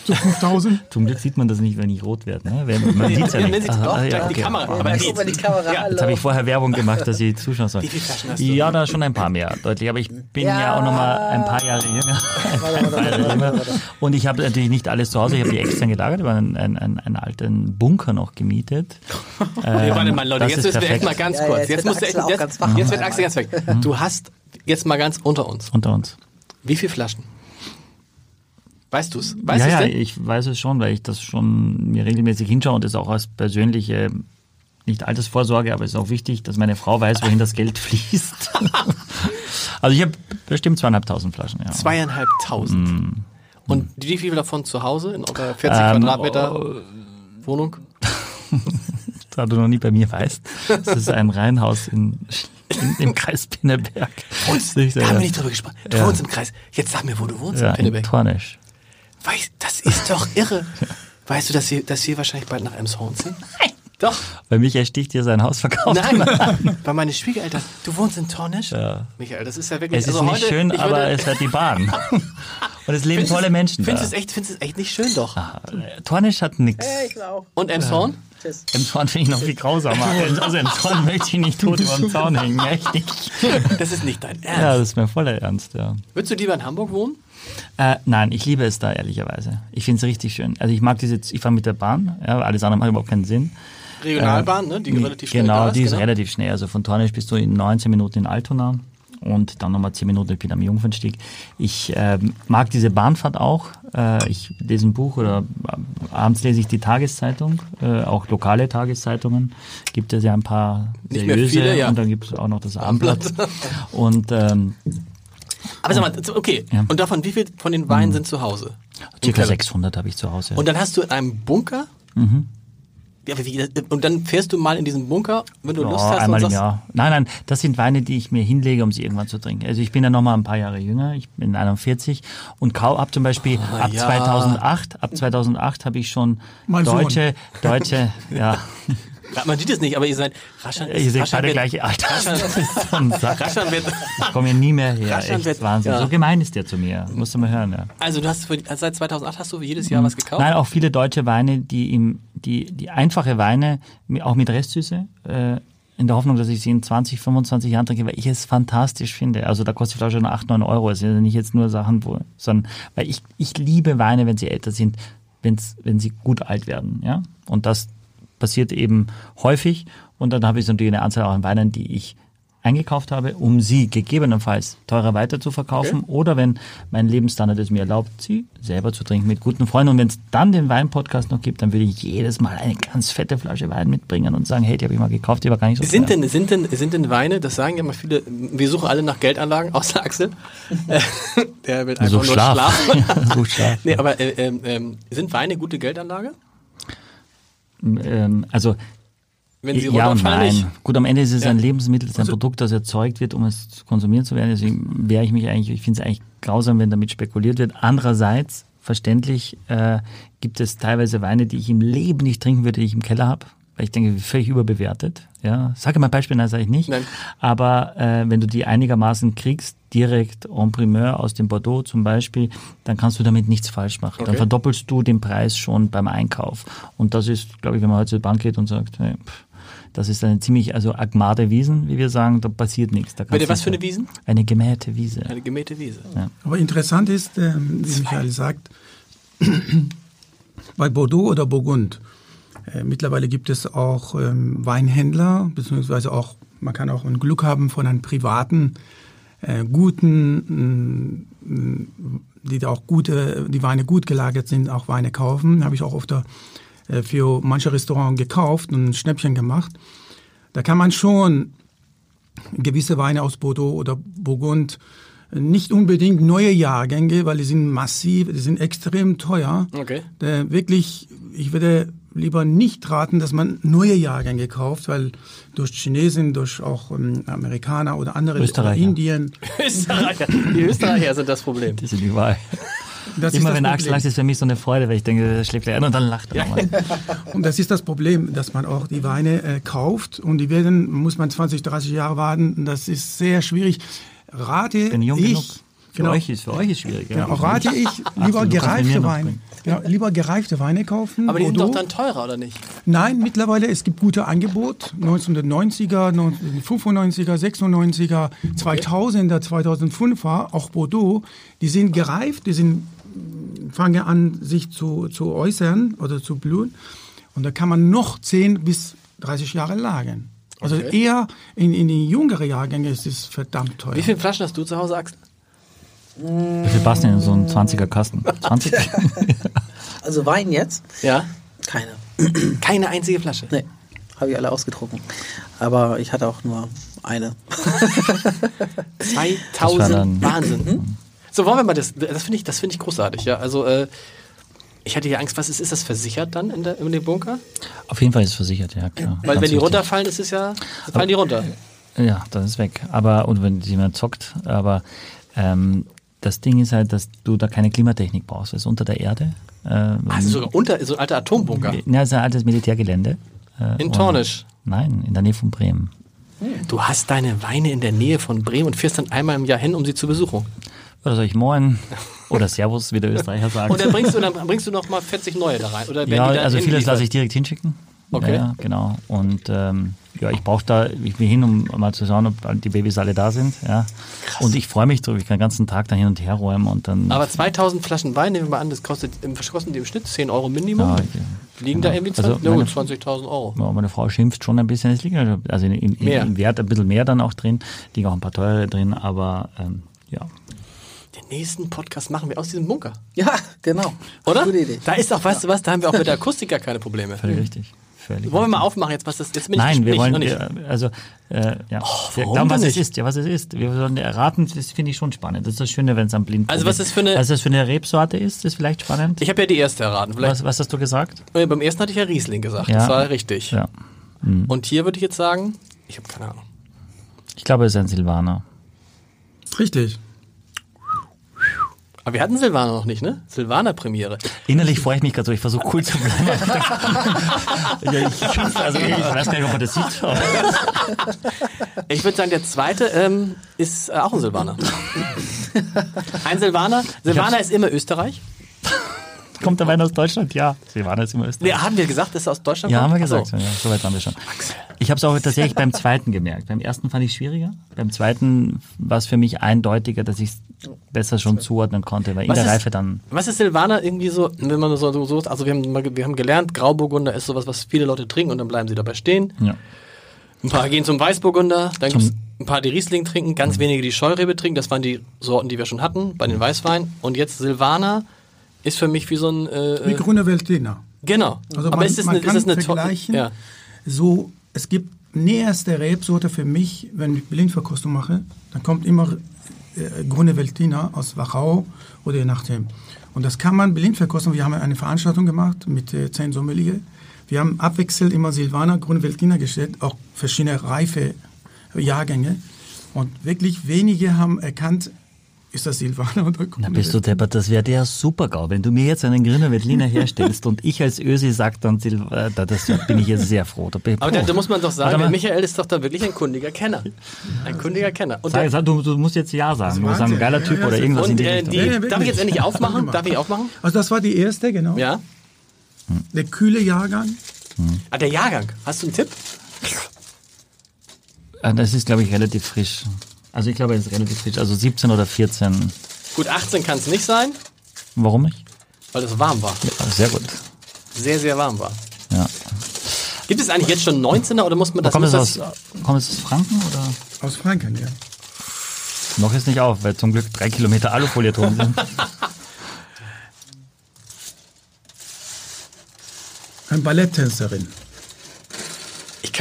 so 5000. [laughs]
Zum Glück sieht man das nicht, wenn ich rot werde. Ne? Wenn- Man sieht's ja
Ja,
nicht.
man
Aha,
doch,
ah, ja,
die
okay.
Kamera. Aber
die Kamera,
Ja,
hallo.
Jetzt habe ich vorher Werbung gemacht, dass sie zuschauen sollen.
Wie viele Flaschen hast du?
Ja, da schon ein paar mehr, deutlich. Aber ich bin ja,
Ja.
auch noch mal ein paar Jahre jünger. [laughs] Und ich habe natürlich nicht alles zu Hause. Ich habe die extern gelagert. Ich habe einen, einen, einen, einen alten Bunker noch gemietet. [laughs]
Nee, warte mal, Leute, jetzt
ist
müssen wir echt mal ganz
Ja, ja,
kurz.
jetzt
jetzt jetzt,
ganz wach.
jetzt wird Axel ganz weg. Du hast jetzt mal ganz unter uns.
Unter uns.
Wie viele Flaschen? Weißt du es? Weißt
ja, ja, ich weiß es schon, weil ich das schon mir regelmäßig hinschaue und das auch als persönliche, nicht Altersvorsorge, aber es ist auch wichtig, dass meine Frau weiß, wohin das Geld [laughs] fließt. [laughs] also ich habe bestimmt zweieinhalbtausend Flaschen, ja.
Zweieinhalbtausend. Und wie viel davon zu Hause in eurer 40
Ähm,
Quadratmeter Wohnung? [laughs]
da du noch nie bei mir weißt. Das ist ein Reihenhaus in im, im Kreis Pinneberg.
Uns, da haben wir nicht drüber gesprochen. Du
Ja.
wohnst im Kreis. Jetzt sag mir, wo du wohnst
Ja,
in
in
Pinneberg.
Tornisch.
Weißt, das ist doch irre. Weißt du, dass wir, dass wir wahrscheinlich bald nach Emshorn ziehen? Nein. Doch.
Weil Michael Sticht hier sein Haus verkauft.
Nein, [laughs] weil meine Schwiegereltern, du wohnst in Tornisch?
Ja.
Michael, das ist ja wirklich...
Es ist
also
nicht
heute,
schön, aber es hat die Bahn. [laughs] Und es leben
Findest
tolle Menschen.
Findest du es echt, findest du es echt nicht schön doch?
Äh, Tornisch hat nix.
Hey, ich auch.
Und Emshorn?
Tschüss.
Im Zorn finde ich noch viel grausamer. [laughs] Also im Zorn [laughs] möchte ich nicht tot über dem Zaun hängen. Echt nicht.
Das ist nicht dein
Ja,
Ernst.
das ist mir voller Ernst, ja.
Würdest du lieber in Hamburg wohnen?
Äh, nein, ich liebe es da, ehrlicherweise. Ich finde es richtig schön. Also ich mag diese, ich fahre mit der Bahn, ja, alles andere macht überhaupt keinen Sinn.
Regionalbahn, ne? Die relativ schnell
Genau, die ist
genau.
relativ schnell. Also von Tornisch bist du in 19 Minuten in Altona und dann nochmal 10 Minuten bin am Jungfernstieg. Ich ähm, mag diese Bahnfahrt auch. Äh, ich lese ein Buch oder äh, abends lese ich die Tageszeitung, äh, auch lokale Tageszeitungen. Gibt es ja ein paar seriöse
viele, ja.
und dann gibt es auch noch das Abendblatt. [laughs] und ähm,
Aber sag mal, okay.
Ja.
Und davon, wie viel von den Weinen sind zu Hause?
Circa
Keller.
600 habe ich zu Hause.
Und dann hast du in einem Bunker?
Mhm.
Ja, wie, und dann fährst du mal in diesen Bunker, wenn du Lust
Ja,
hast
einmal
und
im
sagst,
Jahr. Nein, nein, das sind Weine, die ich mir hinlege, um sie irgendwann zu trinken. Also ich bin ja noch mal ein paar Jahre jünger, ich bin 41 und kaum ab zum Beispiel
Ah,
ab
ja.
2008, ab 2008 habe ich schon
Mein Sohn.
deutsche, deutsche, [laughs] ja,
Ja, man sieht es nicht, aber ihr seid, Raschan ist,
ihr seht
Raschan
beide gleiche Alter.
Raschan. [laughs] Raschan wird,
Ich komme ja nie mehr her,
Raschan
echt
wird-
Wahnsinn.
ja.
So gemein ist der zu mir, musst du mal hören, ja.
also du hast für, seit 2008 hast du jedes Jahr was gekauft?
Nein, auch viele deutsche Weine, die im, die, die einfache Weine, auch mit Restsüße, äh, in der Hoffnung, dass ich sie in 20, 25 Jahren trinke, weil ich es fantastisch finde. Also da kostet die Flasche nur 8, 9 Euro. Es sind nicht jetzt nur Sachen, wo, sondern, weil ich, ich liebe Weine, wenn sie älter sind, wenn's, wenn sie gut alt werden, ja. Und das passiert eben häufig. Und dann habe ich so natürlich eine Anzahl auch an Weinen, die ich eingekauft habe, um sie gegebenenfalls teurer weiter zu verkaufen oder wenn mein Lebensstandard es mir erlaubt, sie selber zu trinken mit guten Freunden. Und wenn es dann den Weinpodcast noch gibt, dann würde ich jedes Mal eine ganz fette Flasche Wein mitbringen und sagen, hey, die habe ich mal gekauft, die war gar nicht so
Sind
teuer.
denn, sind, denn, sind denn Weine, das sagen ja mal viele, wir suchen alle nach Geldanlagen, [laughs] außer Axel. Äh, Der will einfach
so
nur
Schlaf.
schlafen. [laughs]
so Schlaf.
nee, aber äh, ähm, sind Weine gute Geldanlage?
Ähm, also
Wenn sie
ja und nein.
nicht?
Gut, am Ende ist es
Ja.
ein Lebensmittel, es ist ein
Also-
Produkt, das erzeugt wird, um es konsumieren zu werden. Deswegen wehre ich mich eigentlich, ich finde es eigentlich grausam, wenn damit spekuliert wird. Andererseits, verständlich, äh, gibt es teilweise Weine, die ich im Leben nicht trinken würde, die ich im Keller habe. Weil ich denke, völlig überbewertet. Ja, sage mal ein Beispiel, nein, sage ich nicht.
Nein.
Aber äh, wenn du die einigermaßen kriegst, direkt en primeur aus dem Bordeaux zum Beispiel, dann kannst du damit nichts falsch machen. Dann
Okay.
verdoppelst du den Preis schon beim Einkauf. Und das ist, glaube ich, wenn man heute zur Bank geht und sagt, hey, pff, das ist eine ziemlich, also Agmade Wiesen, wie wir sagen, da passiert nichts. Da
Bitte, was für eine Wiesen?
Eine gemähte Wiese.
Eine gemähte Wiese.
Aber interessant ist, ähm, wie Michael sagt, [clears throat] bei Bordeaux oder Burgund, äh, mittlerweile gibt es auch ähm, Weinhändler, beziehungsweise auch, man kann auch ein Glück haben von einem privaten, äh, guten, mh, die da auch gute, die Weine gut gelagert sind, auch Weine kaufen. Habe ich auch oft äh, für manche Restaurants gekauft und ein Schnäppchen gemacht. Da kann man schon gewisse Weine aus Bordeaux oder Burgund nicht unbedingt neue Jahrgänge, weil die sind massiv, die sind extrem teuer.
Okay.
Äh, wirklich, ich würde lieber nicht raten, dass man neue Jahrgänge kauft, weil durch Chinesen, durch auch ähm, Amerikaner oder andere oder
Österreicher.
Indien, [laughs]
Österreicher. Die Österreicher sind das Problem.
Die sind überall.
das
Immer
ist
wenn
das
Axel lacht, ist für mich so eine Freude, weil ich denke, der schläft er ein und dann lacht er nochmal. [laughs]
Und das ist das Problem, dass man auch die Weine äh, kauft und die werden, muss man 20, 30 Jahre warten. Das ist sehr schwierig. Rate
Bin jung
ich,
genug. Für
genau,
euch ist, für euch ist schwierig.
Ja, auch rate ich, lieber
mir
gereifte Weine. Genau, lieber gereifte Weine kaufen.
Aber die sind doch
Bordeaux.
dann teurer, oder nicht?
Nein, mittlerweile, es gibt gute Angebot. 1990er, 1995er, 96er, 2000er, 2005er, auch Bordeaux. Die sind gereift, die sind, fangen an, sich zu, zu äußern oder zu blühen. Und da kann man noch 10 bis 30 Jahre lagern. Also
Okay.
eher in, in die jüngere Jahrgänge ist es verdammt teuer.
Wie viele Flaschen hast du zu Hause, Axel?
Wie viel passen in so einen 20er Kasten? [laughs] 20? [laughs]
Also Wein jetzt?
Ja.
Keine.
Keine einzige Flasche.
Nee, habe ich alle ausgetrunken. Aber ich hatte auch nur eine.
2000 [laughs]
Das war dann-
Wahnsinn. So, wollen wir mal das, das finde ich, das finde ich großartig, ja. Also, äh, ich hatte ja Angst, was ist, ist das versichert dann in, der, in dem Bunker?
Auf jeden Fall ist es versichert, ja klar.
Weil
Ganz
wenn die
wichtig.
runterfallen, ist es ja, fallen die runter.
Ja, das ist weg. Aber, und wenn jemand zockt, aber ähm, das Ding ist halt, dass du da keine Klimatechnik brauchst. Es ist unter der Erde. Äh,
Also sogar unter, so ein alter Atombunker.
ja, es ist ein altes Militärgelände. Äh,
In Tornisch.
Nein, in der Nähe von Bremen.
Du hast deine Weine in der Nähe von Bremen und fährst dann einmal im Jahr hin, um sie zu besuchen.
Oder soll ich Moin oder Servus, wie der Österreicher [laughs] sagt.
Und dann bringst du, dann bringst du noch mal 40 neue da rein. Oder
ja, also vieles lasse ich direkt hinschicken.
Okay.
Ja, genau. Und ähm, ja, ich brauche da, ich will hin, um mal zu schauen, ob die Babys alle da sind. Ja. Und ich freue mich drauf, ich kann den ganzen Tag da hin und her räumen und dann.
Aber 2000 Flaschen Wein, nehmen wir mal an, das kostet, kosten die im Schnitt 10 Euro Minimum.
Ja,
Liegen da
genau.
irgendwie
Also
20 na gut,
meine-
20.000 Euro.
ja, meine Frau schimpft schon ein bisschen, es liegt ja- also in, in,
Mehr.
im Wert ein bisschen mehr dann auch drin, liegen auch ein paar teure drin, aber ähm, ja.
Den nächsten Podcast machen wir aus diesem Bunker.
Ja, genau.
Oder?
Gute Idee.
Da ist auch, weißt du was, da haben wir auch mit der Akustik gar keine Probleme.
Völlig richtig. Völlig
Wollen wir mal aufmachen jetzt, was das jetzt bin ich
Nein, wir
nicht,
wollen,
nicht.
äh, also, äh, ja, wir
warum
glauben, was es
nicht?
ist, ja, was es ist. Wir sollen erraten, das finde ich schon spannend. Das ist das Schöne, wenn es am Blind
Also was das für eine-
was das für eine Rebsorte ist, ist vielleicht spannend.
Ich habe ja die erste erraten. Vielleicht,
Was, was hast du gesagt?
äh, beim ersten hatte ich ja Riesling gesagt.
Ja.
Das war richtig.
Ja.
Und hier würde ich jetzt sagen, ich habe keine Ahnung.
Ich glaube, es ist ein Silvaner.
Richtig.
Aber wir hatten Silvaner noch nicht, ne? Silvaner Premiere.
Innerlich freue ich mich gerade so, ich versuche cool zu bleiben. [laughs] ja, ich, also, ich weiß gar nicht, ob man das sieht.
Ich würde sagen, der zweite ähm, ist äh, auch ein Silvaner. ein Silvaner. Silvaner ist immer Österreich.
Kommt der Wein aus Deutschland? Ja. Silvaner ist immer Österreich.
Nee, haben wir gesagt, dass er aus Deutschland
Ja, haben
kommt?
wir
Ach
gesagt.
so.
Ja, so weit waren wir schon. Ich habe es auch tatsächlich beim zweiten gemerkt. Beim ersten fand ich es schwieriger. Beim zweiten war es für mich eindeutiger, dass ich es besser schon zuordnen konnte, weil in
Was
der
ist-
Reife dann.
Was ist Silvaner irgendwie so, wenn man so, so, so also wir haben, wir haben gelernt, Grauburgunder ist sowas, was viele Leute trinken und dann bleiben sie dabei stehen.
Ja.
Ein paar gehen zum Weißburgunder, dann gibt es ein paar, die Riesling trinken, ganz wenige, die Scheurebe trinken. Das waren die Sorten, die wir schon hatten bei den Weißweinen. Und jetzt Silvaner ist für mich wie so ein... Äh,
Wie
äh,
grüne Veltliner.
genau.
Also
Aber
man,
ist es
man
eine,
kann
ist es eine
vergleichen.
Ja.
So, es gibt näherste Rebsorte für mich, wenn ich Blindverkostung mache, dann kommt immer äh, grüne Veltliner aus Wachau oder je nachdem. Und das kann man blind verkosten. Wir haben eine Veranstaltung gemacht mit äh, zehn Sommelier. Wir haben abwechselnd immer Silvaner, grüne Veltliner gestellt, auch verschiedene reife Jahrgänge. Und wirklich wenige haben erkannt, ist das Silvaner oder grüne
Na, bist du deppert, das wäre der super GAU. Wenn du mir jetzt einen Grüner Veltliner herstellst und ich als Ösi sag dann, Sil äh, da das bin ich jetzt sehr froh. Da,
Aber da, da muss man doch sagen,
mal.
Michael ist doch da wirklich ein kundiger Kenner. Ein kundiger Kenner. Und,
Sag, sag, du, du musst jetzt Ja sagen. Du musst sagen, geiler
Ja,
Typ
ja,
oder
das-
irgendwas in
und
die
äh,
Richtung.
die,
Ja, ja,
darf ich jetzt endlich aufmachen?
Mach
Darf ich aufmachen?
Also das war die erste, genau.
Ja.
Der kühle Jahrgang.
Ah, der Jahrgang. Hast du einen Tipp?
Äh, Das ist, glaube ich, relativ frisch. Also ich glaube, es ist relativ frisch. Also 17 oder 14.
Gut, 18 kann es nicht sein,
Warum nicht?
weil es warm war.
Ja, sehr gut.
Sehr, sehr warm war.
Ja.
Gibt es eigentlich jetzt schon 19er oder muss man das...
kommt, es aus, kommt es aus Franken oder?
Aus Franken, ja.
Noch ist nicht auf, weil zum Glück drei Kilometer Alufolie drum sind.
Eine Balletttänzerin.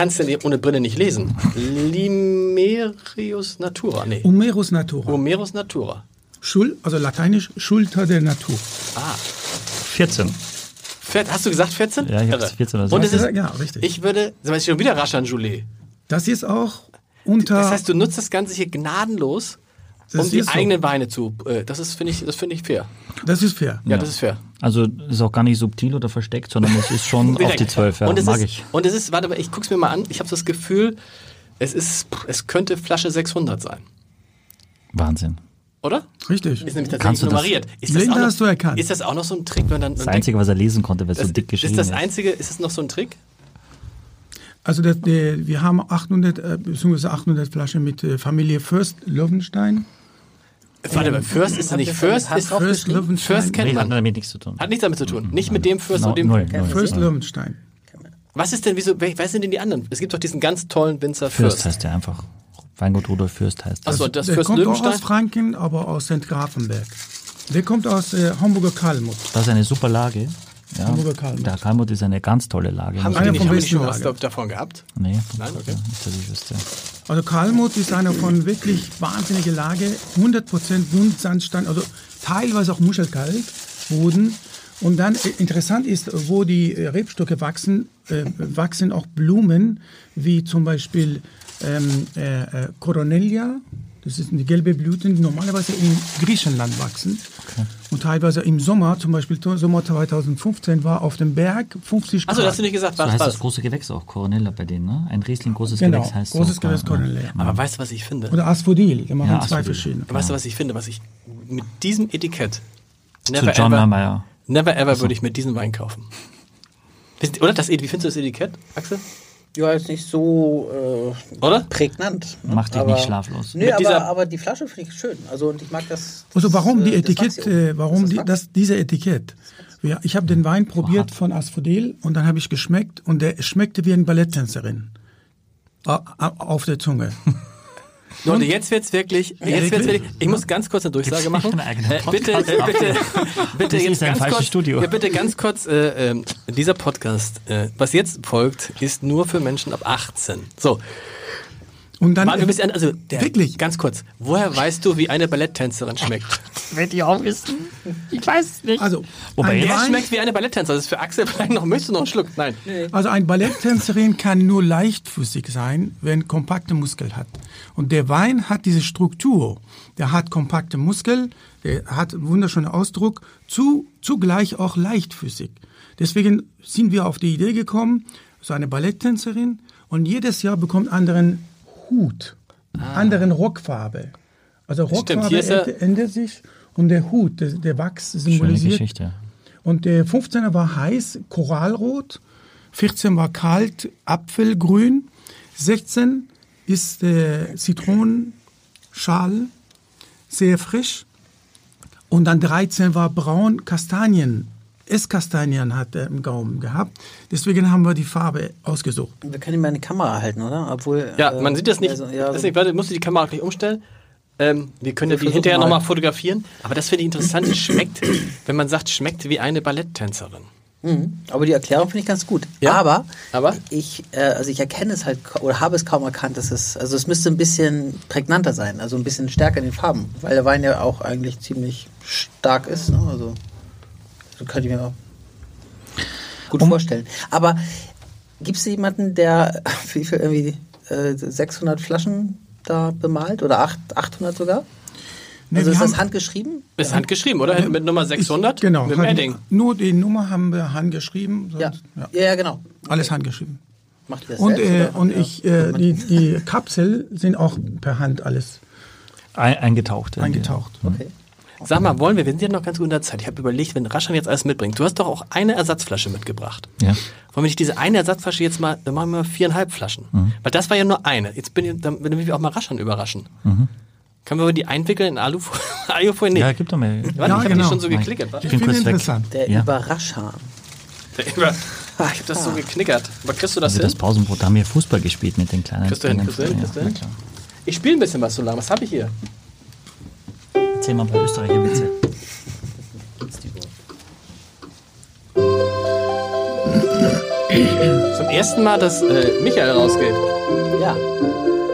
Kann es denn ohne Brille nicht lesen. Limerius Natura. Nee.
Humerus natura.
Homerus Natura.
Schul, also lateinisch Schulter der Natur.
Ah.
14.
Vier- Hast du gesagt 14?
Ja, ich hab's
Irre.
14 oder so.
Und es ist,
Ja, richtig.
ich würde, das heißt schon wieder Raschan Joulet.
Das ist auch unter.
Das heißt, du nutzt das Ganze hier gnadenlos,
Das
um die
so.
eigenen Weine zu. Äh, das ist, finde ich, das finde ich fair.
das ist fair.
Ja, das ist fair.
Also ist auch gar nicht subtil oder versteckt, sondern es ist schon [laughs] auf die 12. Ja,
und es
mag
ist,
ich.
Und es ist, warte mal, ich guck's mir mal an. Ich habe das Gefühl, es ist, es könnte Flasche 600 sein,
Wahnsinn.
oder?
Richtig.
Ist nämlich
Kannst
tatsächlich
du das-
nummeriert. Ist auch noch,
hast du erkannt.
Ist das auch noch so ein Trick, wenn dann
Das Einzige, was er lesen konnte, weil es so
das,
dick geschrieben
ist das einzige, ist es noch so ein Trick?
Also der, wir haben 800 äh, beziehungsweise 800 Flaschen mit äh, Familie Fürst Löwenstein.
Warte mal, Fürst ist nicht Fürst, ist
Fürst Löwenstein.
Fürst kennt
hat
man.
damit nichts zu tun.
Hat nichts damit zu tun. Nicht mit dem Fürst
No,
und dem.
null, null.
Fürst Löwenstein.
Was ist denn, wieso, wer, sind denn die anderen? Es gibt doch diesen ganz tollen Winzer
Fürst
Fürst.
heißt der einfach. Weingut Rudolf Fürst heißt der.
Achso, das
der
Fürst
kommt auch
Löwenstein?
aus Franken, aber aus St. Grafenberg. Der kommt aus äh, Hamburger Kalmut.
Das ist eine super Lage. Ja,
Hamburger Kalmut.
Der Kalmut ist eine ganz tolle Lage.
Haben wir
Einer
nicht, haben nicht schon was davon gehabt?
Nee,
Nein, okay.
nicht, dass ich wüsste.
Also Kalmut ist eine von wirklich wahnsinnige Lage, 100% Buntsandstein, also teilweise auch Muschelkalkboden. Und dann äh, interessant ist, wo die äh, Rebstöcke wachsen, äh, wachsen auch Blumen, wie zum Beispiel ähm, äh, äh, Coronelia. Das sind die gelbe Blüten, die normalerweise in Griechenland wachsen. Und teilweise im Sommer, zum Beispiel Sommer 2015, war auf dem Berg 50 Grad.
Achso, hast du nicht gesagt,
So
was
heißt das
was?
große Gewächs auch, Coronella bei denen, ne? Ein Riesling, großes
genau,
Gewächs heißt
großes
so.
Gewächs
ja.
Coronelia.
Aber weißt du, was ich finde?
Oder Asphodel, da machen
Ja,
zwei verschiedene.
Weißt du, was ich finde? Was ich mit diesem Etikett.
Zu John
ever,
Meyer.
never ever würde ich mir diesen Wein kaufen. Oder das, wie findest du das Etikett, Axel?
Ja, ist nicht so äh,
Oder?
prägnant. ne?
Macht dich
Aber-
nicht schlaflos.
Nee, aber,
dieser-
aber die Flasche finde ich schön. Also und ich mag das.
Also warum die
das, äh, das
Etikett,
Wachs hier
äh, warum
Ist
die, das, diese Etikett? Ja, ich habe den Wein probiert von Asphodel und dann habe ich geschmeckt und der schmeckte wie eine Balletttänzerin. A- a- Auf der Zunge. [laughs]
Leute, jetzt wird's wirklich, jetzt wird's
wirklich?
ich muss ganz kurz eine Durchsage machen. Äh, bitte, äh, bitte, bitte
Das
jetzt ganz kurz,
Studio.
Ja, bitte ganz kurz, äh, ähm, dieser Podcast, äh, was jetzt folgt, ist nur für Menschen ab 18. So,
Und dann,
Mann, du bist also, der,
Wirklich?
ganz kurz, woher weißt du, wie eine Balletttänzerin schmeckt? [laughs]
Will ich auch wissen? Ich weiß es nicht.
also,
Wobei
ein Wein,
schmeckt wie eine Balletttänzerin? Das ist für Axel [laughs] vielleicht noch, möchtest du noch einen Schluck? Nein.
also ein Balletttänzerin kann nur leichtfüßig sein, wenn kompakte Muskel hat. Und der Wein hat diese Struktur. Der hat kompakte Muskel, der hat einen wunderschönen Ausdruck, zu, zugleich auch leichtfüßig. Deswegen sind wir auf die Idee gekommen, so eine Balletttänzerin und jedes Jahr bekommt anderen Hut, anderen Rockfarbe. Also
Stimmt,
Rockfarbe
er-
ändert- sich und der Hut, der, der Wachs
Schöne
symbolisiert
Geschichte.
und der 15er war heiß, Korallrot. 14 war kalt, Apfelgrün. 16 ist äh, Zitronenschal, sehr frisch. Und dann 13 war braun, Kastanien. Esskastanien hat er im Gaumen gehabt. Deswegen haben wir die Farbe ausgesucht.
Wir können ihm mal eine Kamera halten, oder? Obwohl.
Ja,
äh,
man sieht das nicht.
Also, ja,
das
so-
nicht warte, musst du die Kamera gleich umstellen? Ähm, wir können ja die hinterher
mal.
nochmal fotografieren. Aber das finde ich interessant. Es schmeckt, [clears throat] wenn man sagt, schmeckt wie eine Balletttänzerin.
Mhm. Aber die Erklärung finde ich ganz gut.
Ja,
Aber,
aber?
ich, äh, also ich erkenne es halt oder habe es kaum erkannt, dass es, also es müsste ein bisschen prägnanter sein, also ein bisschen stärker in den Farben, weil der Wein ja auch eigentlich ziemlich stark ist. Ne? Also könnte ich mir auch gut vorstellen. Aber gibt es jemanden, der [laughs] wie viel irgendwie äh, 600 Flaschen da bemalt oder acht- 800 sogar?
Nee,
also ist das handgeschrieben?
Ist handgeschrieben, oder? Mit Nummer 600?
Ich, genau.
Mit dem Edding.
Nur die Nummer haben wir handgeschrieben.
Ja.
sonst- ja.
ja, ja, genau.
Alles handgeschrieben.
Macht ihr das
Und,
selbst,
äh, und
Ja.
ich, äh, die, die Kapsel sind auch per Hand alles
Ein, eingetaucht.
eingetaucht.
Okay.
Sag mal, wollen wir, wir sind ja noch ganz gut in der Zeit. Ich habe überlegt, wenn Raschan jetzt alles mitbringt. Du hast doch auch eine Ersatzflasche mitgebracht.
Ja.
Wollen wir nicht diese eine Ersatzflasche jetzt mal, dann machen wir mal viereinhalb Flaschen.
Mhm.
Weil das war ja nur eine. Jetzt bin ich, dann will ich auch mal Raschan überraschen. Können wir die einwickeln in Alufolie? [laughs] Alufolie? Nee.
Ja, gib doch mal.
Warte,
Ja,
ich habe
genau.
die schon so geklickert. Warte.
Ich
bin
finde
kurz weg.
interessant.
Der
Ja.
Überrascher. [laughs]
Über- Ich habe das so geknickert. Aber kriegst du das
Also das
hin?
Pausenbrot, da haben wir Fußball gespielt mit den kleinen
Kriegst du hin, kriegst du hin, kriegst du hin? Ich spiele ein bisschen was so lange. Was habe ich hier?
Erzähl mal ein paar Österreicher Witze.
Zum ersten Mal, dass äh, Michael rausgeht.
Ja.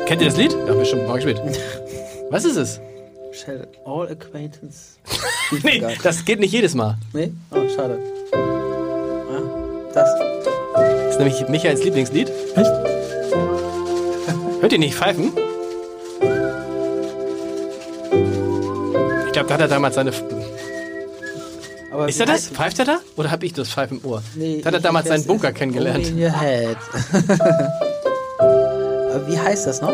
Kennt ihr das Lied? Ja, bestimmt. Mal gespielt. Was ist es?
Shall all acquaintance. [laughs]
Nee, das geht nicht jedes Mal.
Nee? Oh, schade. Ah, das.
Das ist nämlich Michaels Lieblingslied.
Echt?
Hört ihr nicht pfeifen? Glaube, da hat er damals seine.
Aber
Ist er das? Pfeift er da? Oder habe ich das Pfeifen im Ohr?
Nee,
da hat er damals seinen Bunker kennengelernt.
In your head. [laughs] Aber wie heißt das noch?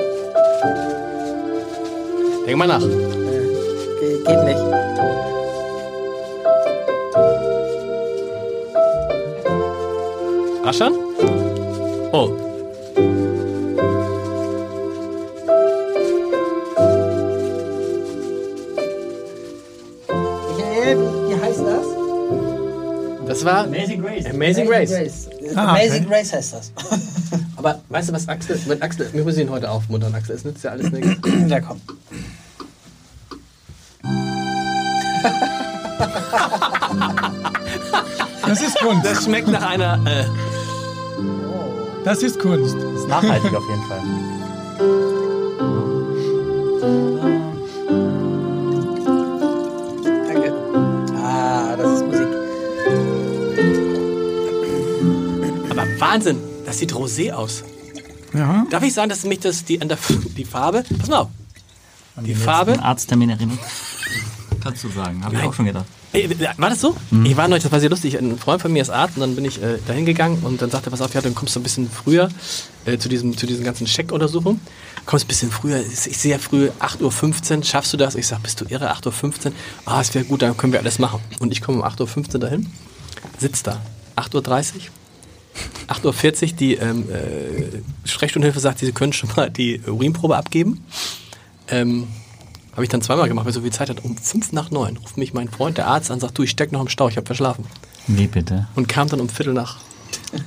Denk mal nach.
Ge geht nicht.
Raschan? Oh.
Das
war
Amazing Grace.
Amazing Grace.
Ah,
Amazing
okay.
Grace heißt das. [laughs]
Aber weißt du was, Axel? Mit Axel, wir müssen ihn heute aufmuntern, Axel. Es nützt ja alles nichts. [clears throat]
ja, komm.
Das ist Kunst.
Das schmeckt nach einer. Äh,
Das ist Kunst.
Das ist nachhaltig auf jeden Fall.
Wahnsinn, das sieht rosé aus.
Ja.
Darf ich sagen, dass mich das die, an der, die Farbe, pass mal auf, die
Den
Farbe,
Arzttermin erinnert. Kannst du sagen, habe ich auch schon gedacht.
Ey, war das so? Ich war neulich, das war sehr lustig, ein Freund von mir ist Arzt und dann bin ich äh, dahin gegangen und dann sagte er, pass auf, ja, dann kommst du ein bisschen früher äh, zu, diesem, zu diesen ganzen Checkuntersuchungen. Kommst ein bisschen früher, ich sehe ja früh 8.15 Uhr, schaffst du das? Ich sag, bist du irre, 8.15 Uhr? Ah, es wäre gut, dann können wir alles machen. Und ich komme um 8.15 Uhr dahin, sitz da, 8.30 Uhr, 8.40 Uhr, die ähm, äh, Sprechstundenhilfe sagt, sie können schon mal die Urinprobe abgeben. Ähm, habe ich dann zweimal gemacht, weil so viel Zeit hat. Um fünf nach neun ruft mich mein Freund, der Arzt, an, sagt, du, ich steck noch im Stau, ich habe verschlafen.
Wie bitte?
Und kam dann um Viertel nach.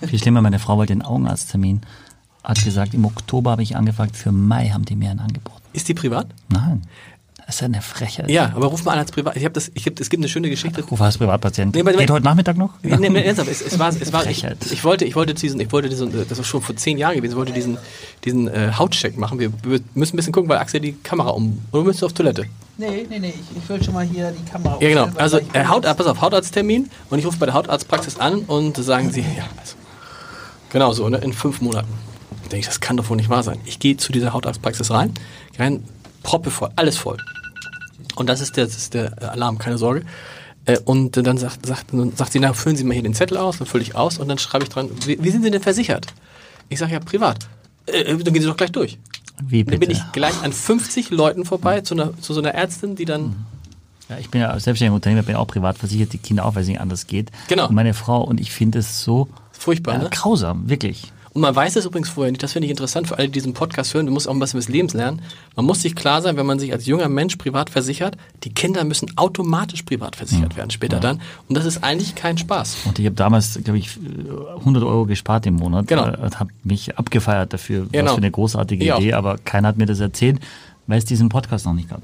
Viel schlimmer, meine Frau wollte den Augenarzttermin. Hat gesagt, im Oktober habe ich angefragt, für Mai haben die mir einen angeboten.
Ist die privat?
Nein. Das ist ja eine Frechheit.
Ja, aber ruf mal an als privat. Ich habe das, ich hab, es gibt eine schöne Geschichte.
Ruf als Privatpatient.
Nee, aber-
Geht heute Nachmittag noch?
Nee, nee, nee, ernsthaft, es, es war, es war, ich,
Frechheit.
ich wollte, ich wollte diesen, ich wollte diesen, das war schon vor zehn Jahren gewesen, ich wollte diesen, diesen äh, Hautcheck machen. Wir, wir müssen ein bisschen gucken, weil Axel die Kamera um, oder müsst du auf Toilette?
Nee, nee, nee, ich, ich will schon mal hier die Kamera
Ja, genau. Also, äh, Haut,
jetzt-
pass auf, Hautarzttermin und ich rufe bei der Hautarztpraxis an und sagen sie, ja, also, genau so, ne, in fünf Monaten. Denke ich, das kann doch wohl nicht wahr sein. Ich gehe zu dieser Hautarztpraxis rein, rein, Proppe voll, alles voll. Und das ist der, das ist der Alarm, keine Sorge. Äh, Und dann sagt, sagt, dann sagt sie, na, füllen Sie mal hier den Zettel aus, dann fülle ich aus und dann schreibe ich dran, wie, wie sind Sie denn versichert? Ich sage ja, privat. Äh, dann gehen Sie doch gleich durch.
Wie
Dann
bitte?
bin ich gleich an 50 Leuten vorbei zu, einer, zu so einer Ärztin, die dann
Ja, ich bin ja selbstständiger Unternehmer, bin auch privat versichert, die Kinder auch, weil es nicht anders geht.
Genau.
Und meine Frau und ich finde es so
furchtbar,
ja,
ne?
grausam, wirklich.
Und man weiß es übrigens vorher nicht, das finde ich interessant für alle, die diesen Podcast hören, du musst auch ein bisschen des Lebens lernen. Man muss sich klar sein, wenn man sich als junger Mensch privat versichert, die Kinder müssen automatisch privat versichert werden später dann. Und das ist eigentlich kein Spaß.
Und ich habe damals, glaube ich, 100 Euro gespart im Monat
Genau.
äh, und habe mich abgefeiert dafür,
Genau.
was für eine großartige
Ich auch.
Idee, aber keiner hat mir das erzählt, weil es diesen Podcast noch nicht gab.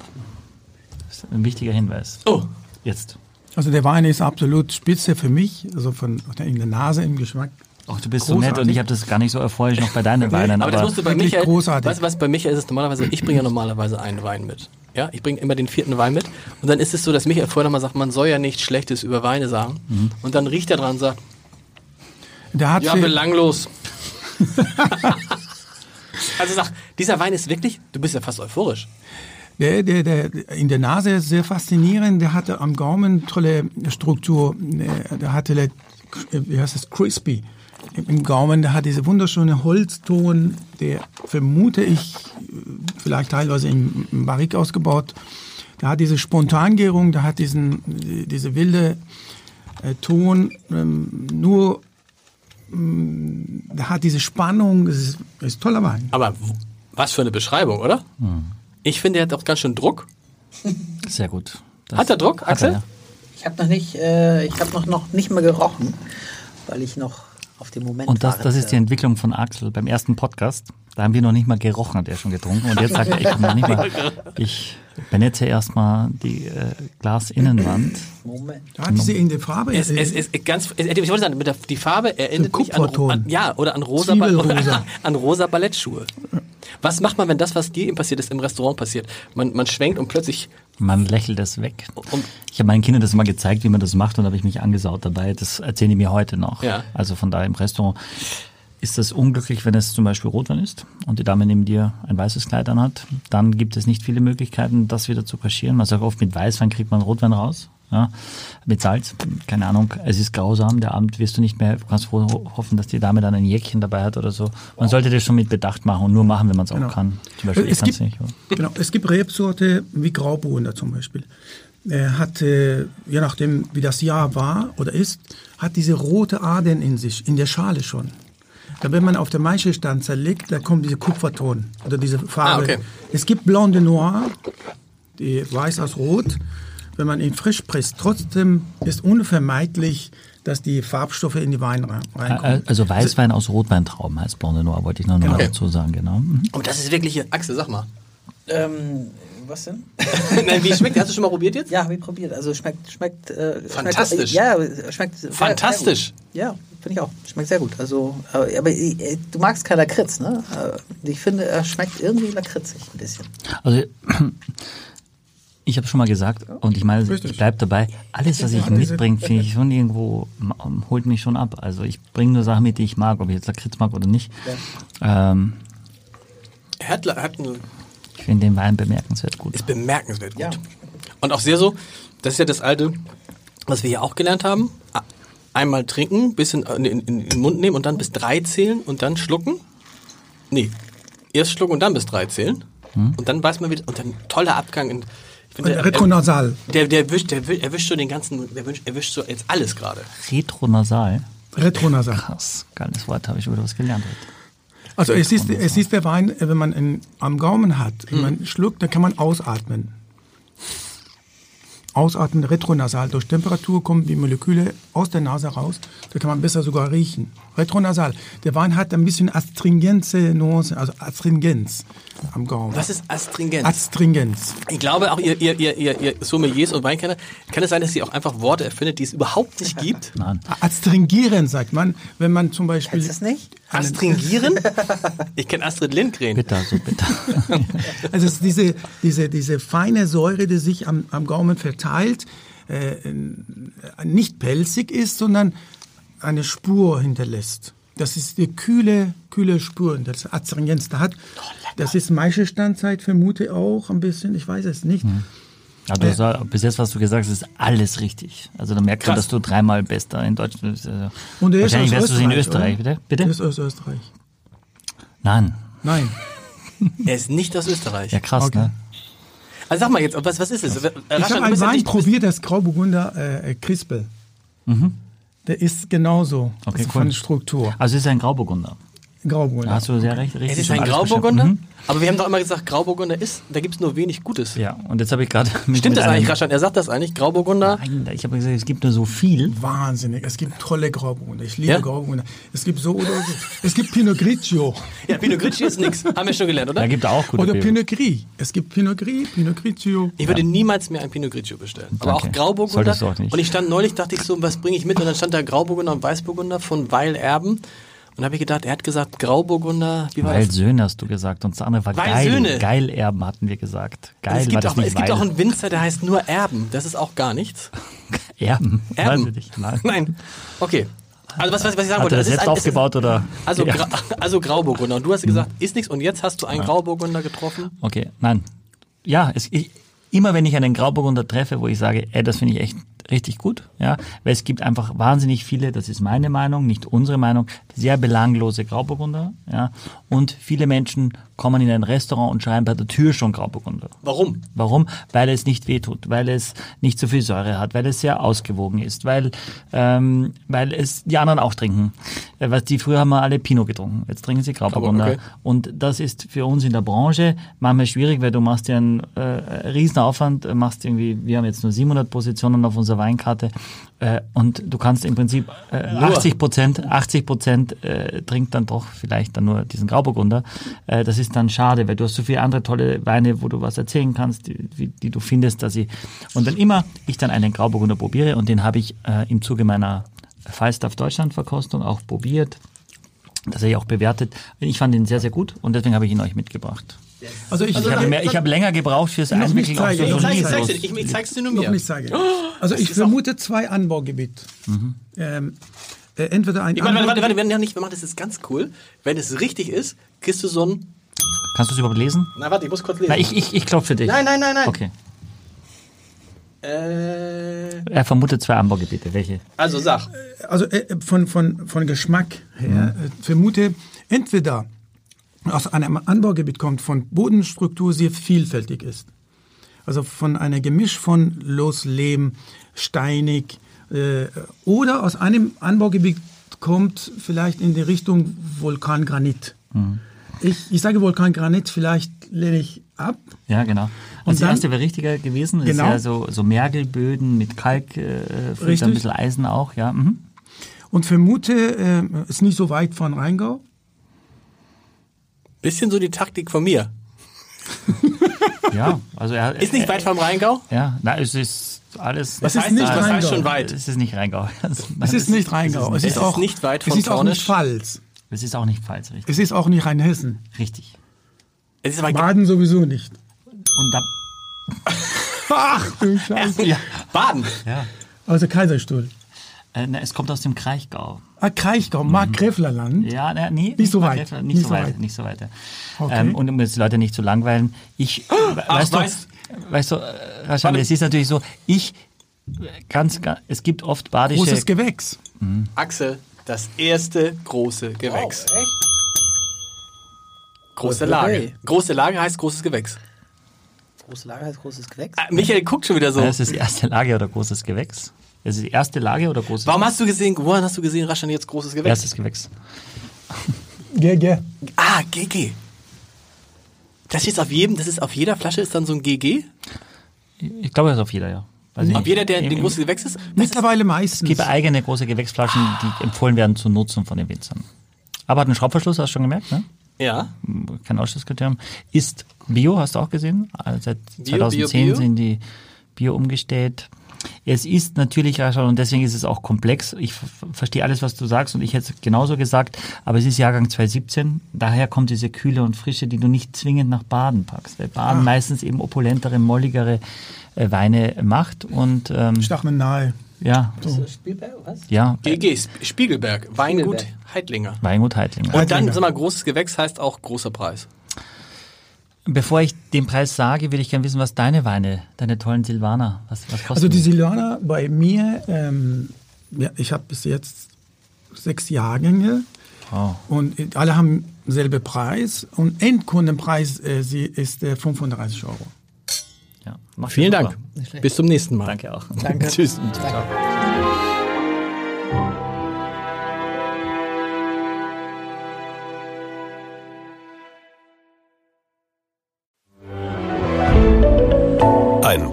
Das ist ein wichtiger Hinweis.
Oh,
Jetzt.
Also der Wein ist absolut spitze für mich, also von in der Nase im Geschmack.
Ach, du bist so nett
Großartig.
und ich habe das gar nicht so erfreulich noch bei deinen [laughs] Weinen.
aber, das musst du bei Michael,
großartig.
weißt du was, bei Michael ist es normalerweise, ich bringe ja normalerweise einen Wein mit. Ja, ich bringe immer den vierten Wein mit. Und dann ist es so, dass Michael vorher nochmal sagt, man soll ja nichts Schlechtes über Weine sagen. Und dann riecht er dran und sagt,
Der hat
ja, belanglos. [laughs] also sag, dieser Wein ist wirklich, du bist ja fast euphorisch.
Der, der, der, in der Nase ist sehr faszinierend. Der hatte am Gaumen tolle Struktur. Der, hatte, wie heißt das, crispy. Im- Gaumen, der hat diese wunderschöne Holzton, der vermute ich vielleicht teilweise im, im Barrik ausgebaut. Der hat diese Spontangärung, der hat diesen, diese wilde äh, Ton, ähm, nur, ähm, der hat diese Spannung, es ist, ist toller Wein.
Aber was für eine Beschreibung, oder? Ich finde, er hat auch ganz schön Druck.
Sehr gut. Das
Hat er Druck, Axel?
er, ja.
Ich habe noch nicht, äh, ich habe noch, noch nicht mal gerochen, weil ich noch auf den Moment
Und das, das ist die Entwicklung von Axel beim ersten Podcast. Da haben wir noch nicht mal gerochen, hat er schon getrunken. Und jetzt sagt er, ich komme noch nicht mal. Ich benetze erstmal die äh, Glasinnenwand.
Moment.
Da hat diese in der Farbe.
Es, es, es, ganz, es, ich wollte sagen, mit der, die Farbe erinnert mich an, an, ja, oder an rosa, Ba-
Zwiebelrosa. [laughs]
an rosa Ballettschuhe. Was macht man, wenn das, was dir eben passiert ist, im Restaurant passiert? Man, man schwenkt und plötzlich,
Man lächelt es weg.
Und-
ich habe meinen Kindern das mal gezeigt, wie man das macht und habe ich mich angesaut dabei. Das erzählen die mir heute noch.
Ja.
Also von daher im Restaurant ist das unglücklich, wenn es zum Beispiel Rotwein ist und die Dame neben dir ein weißes Kleid anhat. Dann gibt es nicht viele Möglichkeiten, das wieder zu kaschieren. Man sagt oft, mit Weißwein kriegt man Rotwein raus. Ja, mit Salz, keine Ahnung, es ist grausam, der Abend wirst du nicht mehr, du kannst froh hoffen, dass die Dame dann ein Jäckchen dabei hat oder so. Man sollte das schon mit Bedacht machen und nur machen, wenn man es auch
Genau.
kann. Zum Beispiel,
es, gibt,
nicht.
genau, es gibt Rebsorte wie Grauburgunder zum Beispiel. Er hat, äh, je nachdem wie das Jahr war oder ist, hat diese rote Adern in sich, in der Schale schon. Da, wenn man auf der Maische-Stand zerlegt, da kommt diese Kupferton oder diese Farbe.
Ah, okay.
Es gibt Blanc de Noir, die weiß aus Rot. Wenn man ihn frisch presst, trotzdem ist unvermeidlich, dass die Farbstoffe in die Weine rein- reinkommen.
Also Weißwein aus Rotweintrauben heißt Blanc de Noir, wollte ich noch mal
Okay.
dazu sagen, genau. Mhm.
aber das ist wirklich Axel, sag mal.
Ähm, was denn? [laughs]
Nein, wie schmeckt, hast du schon mal probiert jetzt?
Ja, habe ich probiert. Also schmeckt, schmeckt. Äh,
Fantastisch.
Schmeckt, ja, schmeckt. sehr-
Fantastisch.
Sehr gut. Ja, finde ich auch. Schmeckt sehr gut. Also, äh, aber äh, du magst kein Lakritz, ne? Äh, Ich finde, er schmeckt irgendwie lakritzig ein bisschen.
Also [clears throat] ich habe schon mal gesagt und ich meine,
Richtig.
ich bleib dabei. Alles, was ich mitbringe, finde ich schon irgendwo holt mich schon ab. Also ich bringe nur Sachen mit, die ich mag, ob ich jetzt Lakritz mag oder nicht. Ähm,
Er hat, hat einen
Ich finde den Wein bemerkenswert gut.
Ist bemerkenswert gut. Und auch sehr so, das ist ja das alte, was wir hier auch gelernt haben. Einmal trinken, bisschen in, in, in den Mund nehmen und dann bis drei zählen und dann schlucken. Nee, erst schlucken und dann bis drei zählen. Und dann weiß man wieder, und dann toller Abgang. In, ich finde, der,
Retronasal.
der, der, erwischt, der wi- erwischt so den ganzen, der erwischt, erwischt so jetzt alles gerade.
Retronasal.
Retronasal.
Krass, geiles Wort, habe ich wieder was gelernt heute.
Also es ist, es ist der Wein, äh, wenn man ihn am Gaumen hat, wenn man schluckt, dann kann man ausatmen. Ausatmen, retronasal. Durch Temperatur kommen die Moleküle aus der Nase raus. Da kann man besser sogar riechen. Retronasal. Der Wein hat ein bisschen astringenze Nuance, also Astringenz am Gaumen.
Was ist Astringenz?
Astringenz.
Ich glaube auch, ihr, ihr, ihr, ihr, ihr Sommeliers und Weinkenner, kann es sein, dass ihr auch einfach Worte erfindet, die es überhaupt nicht gibt?
Nein.
Astringieren sagt man, wenn man zum Beispiel...
Ist das nicht?
Astringieren? [laughs] Ich kenne Astrid Lindgren.
Bitter, so bitter. [laughs]
Also es ist diese, diese, diese feine Säure, die sich am, am Gaumen verteilt, äh, nicht pelzig ist, sondern eine Spur hinterlässt. Das ist die kühle, kühle Spur, das Astringenz da hat. Das ist Maischestandzeit, vermute auch ein bisschen, ich weiß es nicht.
Ja, du hast, bis jetzt, was du gesagt hast, ist alles richtig. Also da merkt man,
Krass.
dass du dreimal Bester in Deutschland bist. Also
Und er ist
wahrscheinlich
aus
wärst du in
Österreich, oder?
bitte? Bitte?
Er ist aus Österreich.
Nein.
Nein. [laughs]
Er ist nicht aus Österreich.
Ja, krass,
Okay.
ne?
Also sag mal jetzt, was, was ist es?
Ich habe einen Wein probiert, das Grauburgunder äh, Crispel. Der ist genauso
Okay,
also
cool.
von Struktur.
Also es ist ein Grauburgunder.
Grauburgunder.
Hast du sehr recht. richtig
Es ist ein Grauburgunder,
beschrieben.
aber wir haben doch immer gesagt, Grauburgunder ist, da gibt es nur wenig Gutes.
Mhm. Ja, und jetzt habe ich gerade...
Stimmt
mit
das eigentlich, Raschan? Er sagt das eigentlich, Grauburgunder.
Nein, ich habe gesagt, es gibt nur so viel.
Wahnsinnig. Es gibt tolle Grauburgunder. Ich liebe
Ja?
Grauburgunder. Es gibt so oder so. Es gibt Pinot Grigio
Ja, Pinot Grigio ist nix. Haben wir schon gelernt, oder?
Da gibt es auch gute
oder. Pinot Gris. Es gibt Pinot Gris, Pinot Grigio.
Ich würde niemals mehr ein Pinot Grigio bestellen. Aber
Danke.
auch Grauburgunder.
Solltest du auch nicht.
Und ich stand neulich, dachte ich so, was bringe ich mit? Und dann stand da Grauburgunder und Weißburgunder von Weil Erben. Und habe ich gedacht, er hat gesagt, Grauburgunder, wie war
Weil
das?
Söhne hast du gesagt und das andere war
Weil
geil.
Söhne.
Geil Erben hatten wir gesagt. Geil
es gibt,
das
auch, es gibt auch einen Winzer, der heißt nur Erben. Das ist auch gar nichts. [laughs]
Erben.
Erben.
Nicht. Nein. [laughs]
Nein. Okay. Also was, was, was ich sagen
Hat
wollte,
er das
ist
jetzt
ein-
aufgebaut oder?
Also,
Ja.
Gra [laughs] also Grauburgunder. Und du hast gesagt, ist nichts. Und jetzt hast du einen Grauburgunder getroffen.
Okay, nein. Ja, es, ich, immer wenn ich einen Grauburgunder treffe, wo ich sage, ey, das finde ich echt richtig gut, ja, weil es gibt einfach wahnsinnig viele, das ist meine Meinung, nicht unsere Meinung, sehr belanglose Grauburgunder, ja, und viele Menschen kommen in ein Restaurant und schreiben bei der Tür schon Grauburgunder.
Warum?
Warum? Weil es nicht wehtut, weil es nicht so viel Säure hat, weil es sehr ausgewogen ist, weil, ähm, weil es die anderen auch trinken. Äh, Was die früher haben wir alle Pinot getrunken, jetzt trinken sie Grauburgunder.
okay.
Und das ist für uns in der Branche manchmal schwierig, weil du machst dir einen äh, riesen Aufwand, äh, machst irgendwie, wir haben jetzt nur 700 Positionen auf unserer Weinkarte äh, und du kannst im Prinzip äh, 80 Prozent, 80 Prozent äh, trinkt dann doch vielleicht dann nur diesen Grauburgunder. Äh, das ist dann schade, weil du hast so viele andere tolle Weine, wo du was erzählen kannst, die, die, die du findest, dass sie und wenn immer ich dann einen Grauburgunder probiere und den habe ich äh, im Zuge meiner Falstaff Deutschland Verkostung auch probiert, das habe ich auch bewertet. Ich fand ihn sehr, sehr gut und deswegen habe ich ihn euch mitgebracht.
Also ich,
Ich habe, mehr, ich habe länger gebraucht fürs Einwickeln. auch
zeigen,
so
noch
Ich,
nicht
zeig, ich,
riesig.
zeig's dir, ich, ich zeig's dir nur
noch
mir.
nicht sagen. Also ich vermute zwei Anbaugebiete. Ähm, äh, entweder ein
Ich meine, warte, warte, warte,
Anbaugebiet-
wir, werden ja nicht, wir machen das jetzt ganz cool. Wenn es richtig ist, kriegst du so ein.
Kannst du es überhaupt lesen?
Na, warte, ich muss kurz lesen.
Na, ich, ich, ich klopfe für dich.
Nein, nein, nein, nein.
Okay.
Äh,
Er vermutet zwei Anbaugebiete. Welche?
also sag.
also äh, von, von, von Geschmack her, äh, vermute entweder aus einem Anbaugebiet kommt, von Bodenstruktur sehr vielfältig ist. Also von einer Gemisch von Loslehm, steinig, äh, oder aus einem Anbaugebiet kommt vielleicht in die Richtung Vulkangranit. Ich, ich sage Vulkangranit, vielleicht lehne ich ab.
Ja, genau.
Und
Also die
dann-
erste wäre richtiger gewesen.
Genau.
ist ja so, so Mergelböden mit Kalk, äh, ein bisschen Eisen auch, ja. Mhm.
Und vermute, äh, ist nicht so weit von Rheingau.
Bisschen so die Taktik von mir. [laughs]
Ja, also er
Ist nicht weit vom Rheingau?
Ja, na, es ist alles.
Was
ist
heißt
nicht
das? Was heißt
Rheingau.
schon weit?
Es ist nicht Rheingau. [laughs]
Es ist nicht Rheingau. Es
Es
ist, auch
nicht weit
Es
von
ist auch nicht. Pfalz.
Es ist auch nicht Pfalz, richtig.
Es ist auch nicht Rheinhessen.
Richtig.
Es ist aber
Baden sowieso nicht.
Und da,
Ach du [laughs] Scheiße.
ja. Baden.
ja.
Also Kaiserstuhl.
Äh, na, es kommt aus dem Kraichgau.
Ah, Kraichgau, Markgräflerland.
Ja, na, nee,
Nicht so weit.
Gräfler, Nicht, so weit, nicht so weit.
Okay.
Ähm, und um jetzt Leute nicht zu langweilen, ich, [gasps] weißt,
weißt-
du, weißt du, äh, Raschan, es ist natürlich so, ich, äh, ganz, ganz es gibt oft badische,
Großes Gewächs.
Axel, das erste große Gewächs.
Wow, echt?
Große. Lage. Große Lage heißt großes Gewächs.
Große Lager heißt großes Gewächs.
Ah, Michael guckt schon wieder so.
das ist die erste Lage oder großes Gewächs. Das ist die erste Lage oder großes
Warum hast du gesehen, woran hast du gesehen, Raschan, jetzt großes Gewächs?
Erstes Gewächs.
Geh.
Ah, GG. Das ist auf jedem, das ist auf jeder Flasche ist dann so ein GG?
Ich glaube, das ist auf jeder, ja. Ich
Auf jeder, der den
im-
großes Gewächs ist?
Mittlerweile meistens.
Es gibt eigene große Gewächsflaschen, die empfohlen werden zur Nutzung von den Winzern. Aber hat einen Schraubverschluss, hast du schon gemerkt, ne?
Ja.
Kein Ausschlusskriterium. Ist Bio, hast du auch gesehen? Also seit
Bio,
2010
Bio, Bio?
sind die Bio umgestellt. Es ist natürlich, und deswegen ist es auch komplex. Ich verstehe alles, was du sagst und ich hätte es genauso gesagt, aber es ist Jahrgang 2017. Daher kommt diese Kühle und Frische, die du nicht zwingend nach Baden packst, weil Baden meistens eben opulentere, molligere äh, Weine macht und ähm,
Stachmen nahe.
ja,
Spielberg, was?
ja,
GG, Sp- Spiegelberg, Weingut
Spiegelberg.
Heidlinger.
Weingut Heidlinger.
Und dann, sag mal, großes Gewächs heißt auch großer Preis.
Bevor ich den Preis sage, würde ich gerne wissen, was deine Weine, deine tollen Silvaner, was, was kosten
Also die? Silvaner bei mir, ähm, ja, ich habe bis jetzt sechs Jahrgänge
Oh.
und alle haben selbe Preis und Endkundenpreis äh, sie ist äh, 35 Euro.
Ja, macht
Vielen. Dank. Bis zum nächsten Mal.
Danke auch.
Danke. [laughs]
Tschüss.
Danke.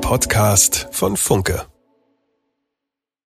Podcast von Funke.